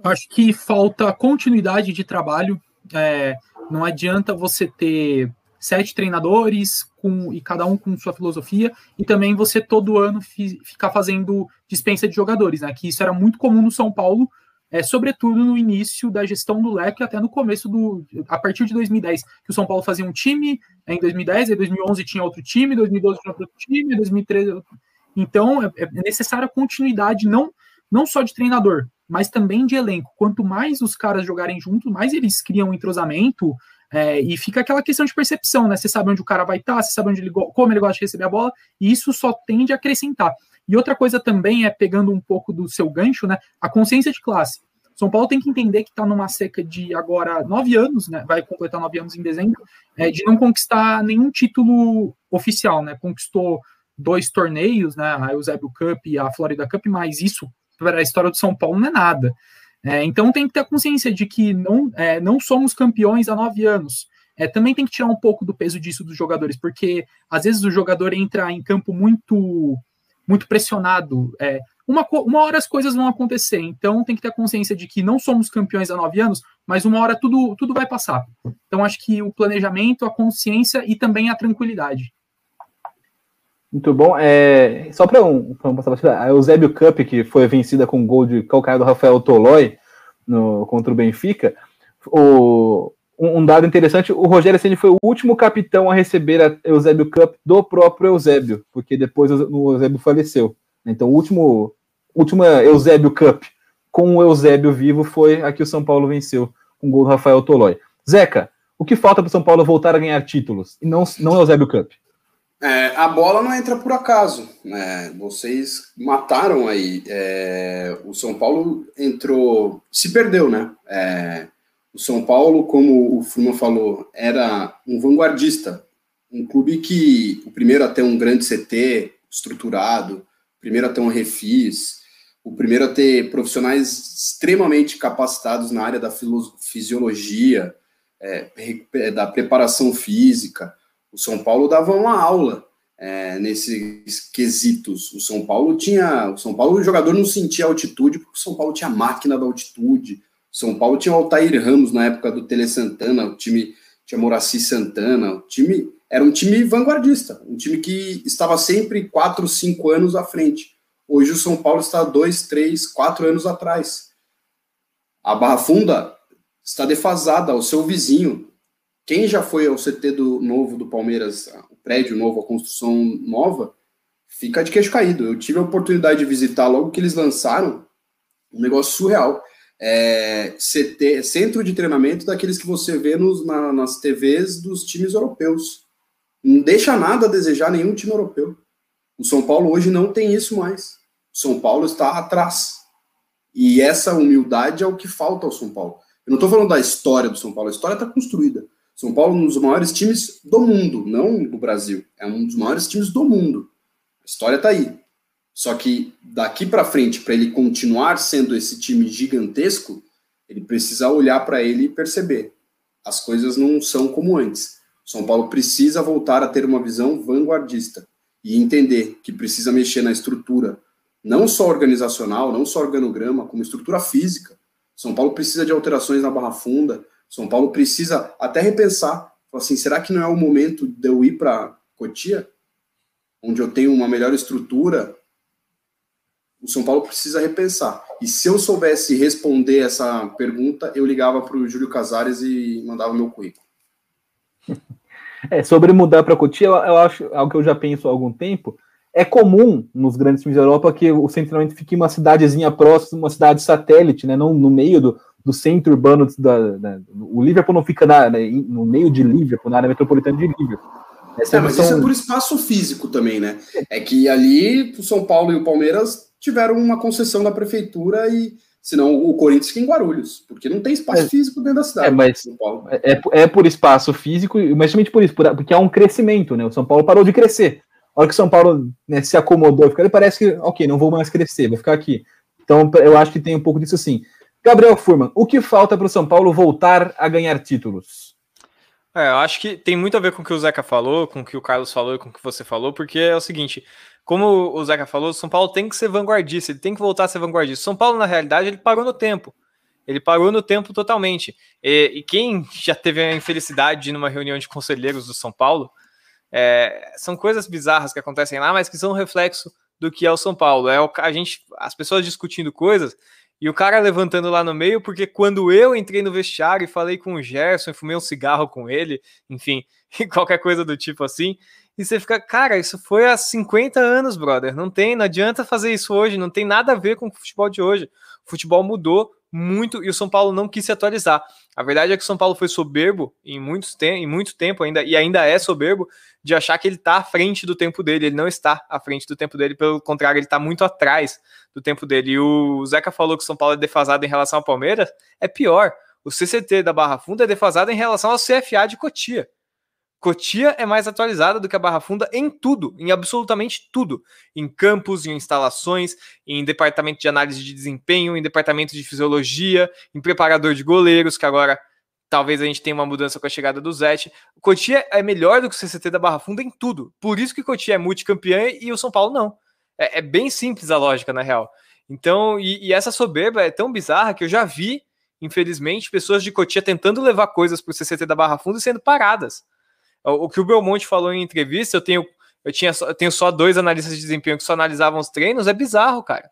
Acho que falta continuidade de trabalho. É, não adianta você ter sete treinadores com e cada um com sua filosofia e também você todo ano fi, ficar fazendo dispensa de jogadores, né? Que isso era muito comum no São Paulo, é, sobretudo no início da gestão do Leque, até no começo do a partir de 2010, que o São Paulo fazia um time em 2010, em 2011 tinha outro time, 2012 tinha outro time, 2013 então é, é necessária continuidade não não só de treinador, mas também de elenco. Quanto mais os caras jogarem juntos, mais eles criam entrosamento, é, e fica aquela questão de percepção, né? Você sabe onde o cara vai estar, tá, você sabe onde ele, como ele gosta de receber a bola, e isso só tende a acrescentar. E outra coisa também é, pegando um pouco do seu gancho, né? A consciência de classe. São Paulo tem que entender que está numa seca de agora nove anos, né? Vai completar nove anos em dezembro, é, de não conquistar nenhum título oficial, né? Conquistou dois torneios, né? A Eusébio Cup e a Florida Cup, mas isso para a história do São Paulo não é nada. É, então tem que ter consciência de que não, é, não somos campeões há nove anos. É, também tem que tirar um pouco do peso disso dos jogadores, porque às vezes o jogador entra em campo muito muito pressionado. É, uma, uma hora as coisas vão acontecer, então tem que ter consciência de que não somos campeões há nove anos, mas uma hora tudo, tudo vai passar. Então acho que o planejamento, a consciência e também a tranquilidade. Muito bom. É, só para um, um passar a Eusébio Cup, que foi vencida com gol de calcanhar do Rafael Tolói no, contra o Benfica, o, um, um, dado interessante, o Rogério Ceni foi o último capitão a receber a Eusébio Cup do próprio Eusébio, porque depois o Eusébio faleceu. Então, o último, última Eusébio Cup com o Eusébio vivo foi a que o São Paulo venceu com o gol do Rafael Tolói. Zeca, o que falta para o São Paulo voltar a ganhar títulos? E não, não Eusébio Cup. É, a bola não entra por acaso. Né? Vocês mataram aí. É, o São Paulo entrou, se perdeu, né? É, o São Paulo, como o Furman falou, era um vanguardista, um clube que o primeiro a ter um grande CT estruturado, o primeiro a ter um refis, o primeiro a ter profissionais extremamente capacitados na área da fisiologia, é, da preparação física o São Paulo dava uma aula é, nesses quesitos. O São Paulo tinha. O São Paulo, o jogador não sentia altitude, porque o São Paulo tinha máquina da altitude. O São Paulo tinha o Altair Ramos na época do Tele Santana, o time tinha Moraci Santana, o time era um time vanguardista, um time que estava sempre quatro, cinco anos à frente. Hoje o São Paulo está dois, três, quatro anos atrás. A Barra Funda está defasada ao seu vizinho, quem já foi ao CT do novo do Palmeiras, o prédio novo, a construção nova, fica de queixo caído. Eu tive a oportunidade de visitar logo que eles lançaram, um negócio surreal. É, CT, centro de treinamento daqueles que você vê nos, na, nas TVs dos times europeus. Não deixa nada a desejar nenhum time europeu. O São Paulo hoje não tem isso mais. O São Paulo está atrás. E essa humildade é o que falta ao São Paulo. Eu não estou falando da história do São Paulo, a história está construída. São Paulo é um dos maiores times do mundo, não do Brasil. É um dos maiores times do mundo. A história está aí. Só que daqui para frente, para ele continuar sendo esse time gigantesco, ele precisa olhar para ele e perceber. As coisas não são como antes. São Paulo precisa voltar a ter uma visão vanguardista e entender que precisa mexer na estrutura, não só organizacional, não só organograma, como estrutura física. São Paulo precisa de alterações na Barra Funda, são Paulo precisa até repensar. Assim, será que não é o momento de eu ir para Cotia, onde eu tenho uma melhor estrutura? O São Paulo precisa repensar. E se eu soubesse responder essa pergunta, eu ligava para o Júlio Casares e mandava meu currículo. É, sobre mudar para Cotia, eu, acho algo que eu já penso há algum tempo. É comum nos grandes times da Europa que o centro fique uma cidadezinha próxima, uma cidade satélite, né? Não no meio do, do centro urbano da, da, o Liverpool não fica na, né, no meio de Liverpool, na área metropolitana de Liverpool. É, mas são... isso é por espaço físico também, né? É que ali o São Paulo e o Palmeiras tiveram uma concessão da prefeitura e senão o Corinthians fica em Guarulhos, porque não tem espaço é, físico dentro da cidade. É, mas é, é, é por espaço físico, mas justamente por isso, por, porque há um crescimento, né? O São Paulo parou de crescer. A hora que o São Paulo né, se acomodou, ele parece que, ok, não vou mais crescer, vou ficar aqui. Então eu acho que tem um pouco disso assim. Gabriel Furman, o que falta para o São Paulo voltar a ganhar títulos? É, eu acho que tem muito a ver com o que o Zeca falou, com o que o Carlos falou e com o que você falou, porque é o seguinte: como o Zeca falou, São Paulo tem que ser vanguardista, ele tem que voltar a ser vanguardista. São Paulo, na realidade, ele parou no tempo. Ele parou no tempo totalmente. E, e quem já teve a infelicidade de ir numa reunião de conselheiros do São Paulo, é, são coisas bizarras que acontecem lá, mas que são um reflexo do que é o São Paulo. É o, a gente, as pessoas discutindo coisas e o cara levantando lá no meio, porque quando eu entrei no vestiário e falei com o Gerson, fumei um cigarro com ele, enfim, qualquer coisa do tipo assim, e você fica, cara, isso foi há 50 anos, brother. Não tem, não adianta fazer isso hoje, não tem nada a ver com o futebol de hoje. O futebol mudou muito e o São Paulo não quis se atualizar. A verdade é que o São Paulo foi soberbo em, muitos te em muito tempo ainda, e ainda é soberbo, de achar que ele está à frente do tempo dele. Ele não está à frente do tempo dele, pelo contrário, ele está muito atrás do tempo dele. E o Zeca falou que o São Paulo é defasado em relação ao Palmeiras. É pior. O CCT da Barra Funda é defasado em relação ao CFA de Cotia. Cotia é mais atualizada do que a Barra Funda em tudo, em absolutamente tudo. Em campos, em instalações, em departamento de análise de desempenho, em departamento de fisiologia, em preparador de goleiros, que agora talvez a gente tenha uma mudança com a chegada do Zete. Cotia é melhor do que o CCT da Barra Funda em tudo. Por isso que Cotia é multicampeão e o São Paulo não. É, é bem simples a lógica, na real. Então, e, e, essa soberba é tão bizarra que eu já vi, infelizmente, pessoas de Cotia tentando levar coisas para o CCT da Barra Funda e sendo paradas. O, que o Belmonte falou em entrevista, eu tenho, eu, tinha, eu tenho só dois analistas de desempenho que só analisavam os treinos, é bizarro, cara.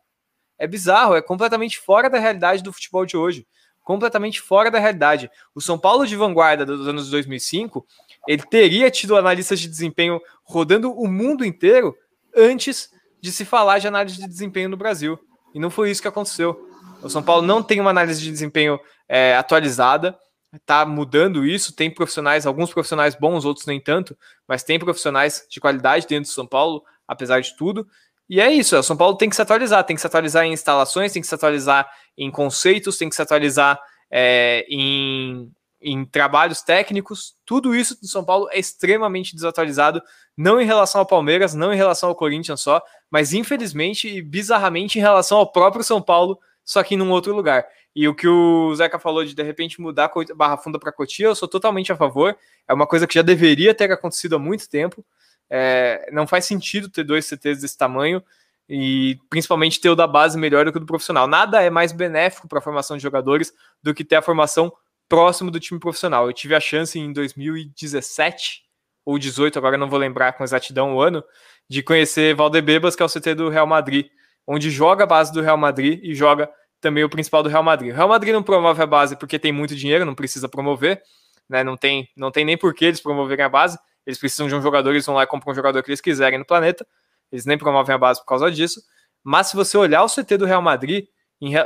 É bizarro, é completamente fora da realidade do futebol de hoje completamente fora da realidade. O São Paulo de vanguarda dos anos 2005, ele teria tido analistas de desempenho rodando o mundo inteiro antes de se falar de análise de desempenho no Brasil. E não foi isso que aconteceu. O São Paulo não tem uma análise de desempenho é, atualizada, está mudando isso. Tem profissionais, alguns profissionais bons, outros nem tanto, mas tem profissionais de qualidade dentro do São Paulo, apesar de tudo. E é isso, o São Paulo tem que se atualizar, tem que se atualizar em instalações, tem que se atualizar em conceitos, tem que se atualizar é, em, em trabalhos técnicos. Tudo isso do São Paulo é extremamente desatualizado, não em relação ao Palmeiras, não em relação ao Corinthians só, mas infelizmente e bizarramente em relação ao próprio São Paulo, só que num outro lugar. E o que o Zeca falou de de repente mudar Barra Funda para Cotia, eu sou totalmente a favor. É uma coisa que já deveria ter acontecido há muito tempo. É, não faz sentido ter dois CTs desse tamanho e principalmente ter o da base melhor do que o do profissional. Nada é mais benéfico para a formação de jogadores do que ter a formação próximo do time profissional. Eu tive a chance em 2017 ou 18, agora não vou lembrar com exatidão o ano, de conhecer Valdebebas, que é o CT do Real Madrid, onde joga a base do Real Madrid e joga também o principal do Real Madrid. O Real Madrid não promove a base porque tem muito dinheiro, não precisa promover, né? Não tem, não tem nem por que eles promoverem a base. Eles precisam de um jogador, eles vão lá e compram um jogador que eles quiserem no planeta. Eles nem promovem a base por causa disso. Mas se você olhar o CT do Real Madrid,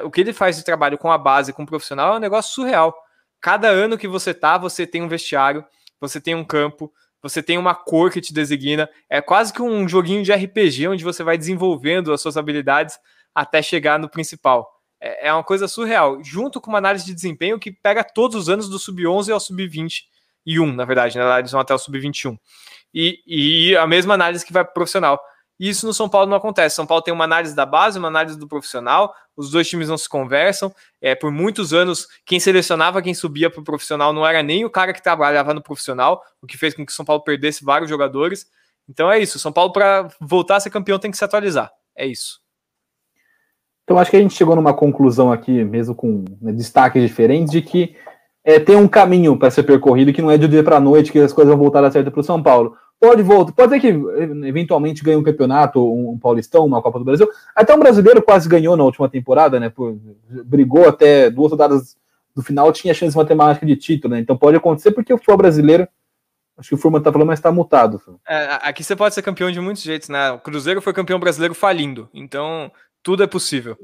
o que ele faz de trabalho com a base, com o profissional, é um negócio surreal. Cada ano que você tá, você tem um vestiário, você tem um campo, você tem uma cor que te designa. É quase que um joguinho de RPG onde você vai desenvolvendo as suas habilidades até chegar no principal. É, é uma coisa surreal, junto com uma análise de desempenho que pega todos os anos do sub-11 ao sub-20 e 1, na verdade, né? Eles vão até o sub-21. E, e a mesma análise que vai para profissional. Isso no São Paulo não acontece. São Paulo tem uma análise da base, uma análise do profissional, os dois times não se conversam. É, por muitos anos, quem selecionava quem subia para o profissional não era nem o cara que trabalhava no profissional, o que fez com que o São Paulo perdesse vários jogadores. Então é isso. São Paulo, para voltar a ser campeão, tem que se atualizar. É isso. Então acho que a gente chegou numa conclusão aqui, mesmo com né, destaques diferentes, de que é, tem um caminho para ser percorrido que não é de dia para noite que as coisas vão voltar a dar certo para o São Paulo. Pode voltar, pode ser que eventualmente ganhe um campeonato, um Paulistão, uma Copa do Brasil. Até um brasileiro quase ganhou na última temporada, né? Por, brigou até duas rodadas do final, tinha chance matemática de título, né? Então pode acontecer porque o futebol brasileiro Acho que o Furman tá falando, mas tá mutado. É, aqui você pode ser campeão de muitos jeitos, né? O Cruzeiro foi campeão brasileiro falindo, então tudo é possível.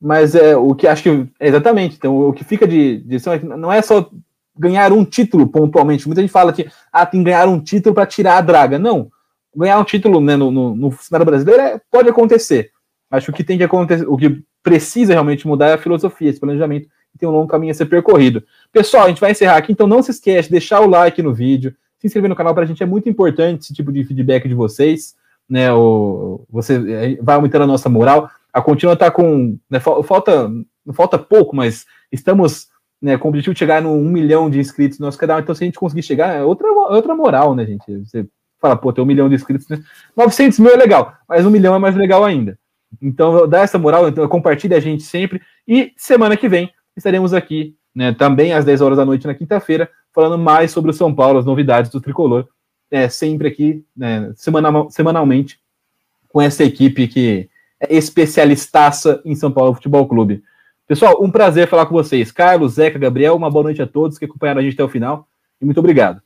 Mas é o que acho que. Exatamente. Então, o que fica de, de não é só ganhar um título pontualmente. Muita gente fala que ah, tem que ganhar um título para tirar a draga. Não. Ganhar um título né, no, no, no cenário brasileiro é, pode acontecer. Acho que o que tem que acontecer, o que precisa realmente mudar é a filosofia, esse planejamento, tem um longo caminho a ser percorrido. Pessoal, a gente vai encerrar aqui, então não se esquece de deixar o like no vídeo, se inscrever no canal para a gente é muito importante esse tipo de feedback de vocês, né? O, você é, vai aumentando a nossa moral. A Contínua está com. Né, falta, falta pouco, mas estamos né, com o objetivo de chegar no 1 milhão de inscritos no nosso canal. Então, se a gente conseguir chegar, é outra, outra moral, né, gente? Você fala, pô, tem um milhão de inscritos, né? 900 mil é legal, mas um milhão é mais legal ainda. Então, dá essa moral, então compartilhe a gente sempre. E semana que vem estaremos aqui, né, também às 10 horas da noite na quinta-feira, falando mais sobre o São Paulo, as novidades do tricolor. É, sempre aqui, né, semanal, semanalmente, com essa equipe que é especialistaça em São Paulo Futebol Clube. Pessoal, um prazer falar com vocês. Carlos, Zeca, Gabriel, uma boa noite a todos que acompanharam a gente até o final. E muito obrigado.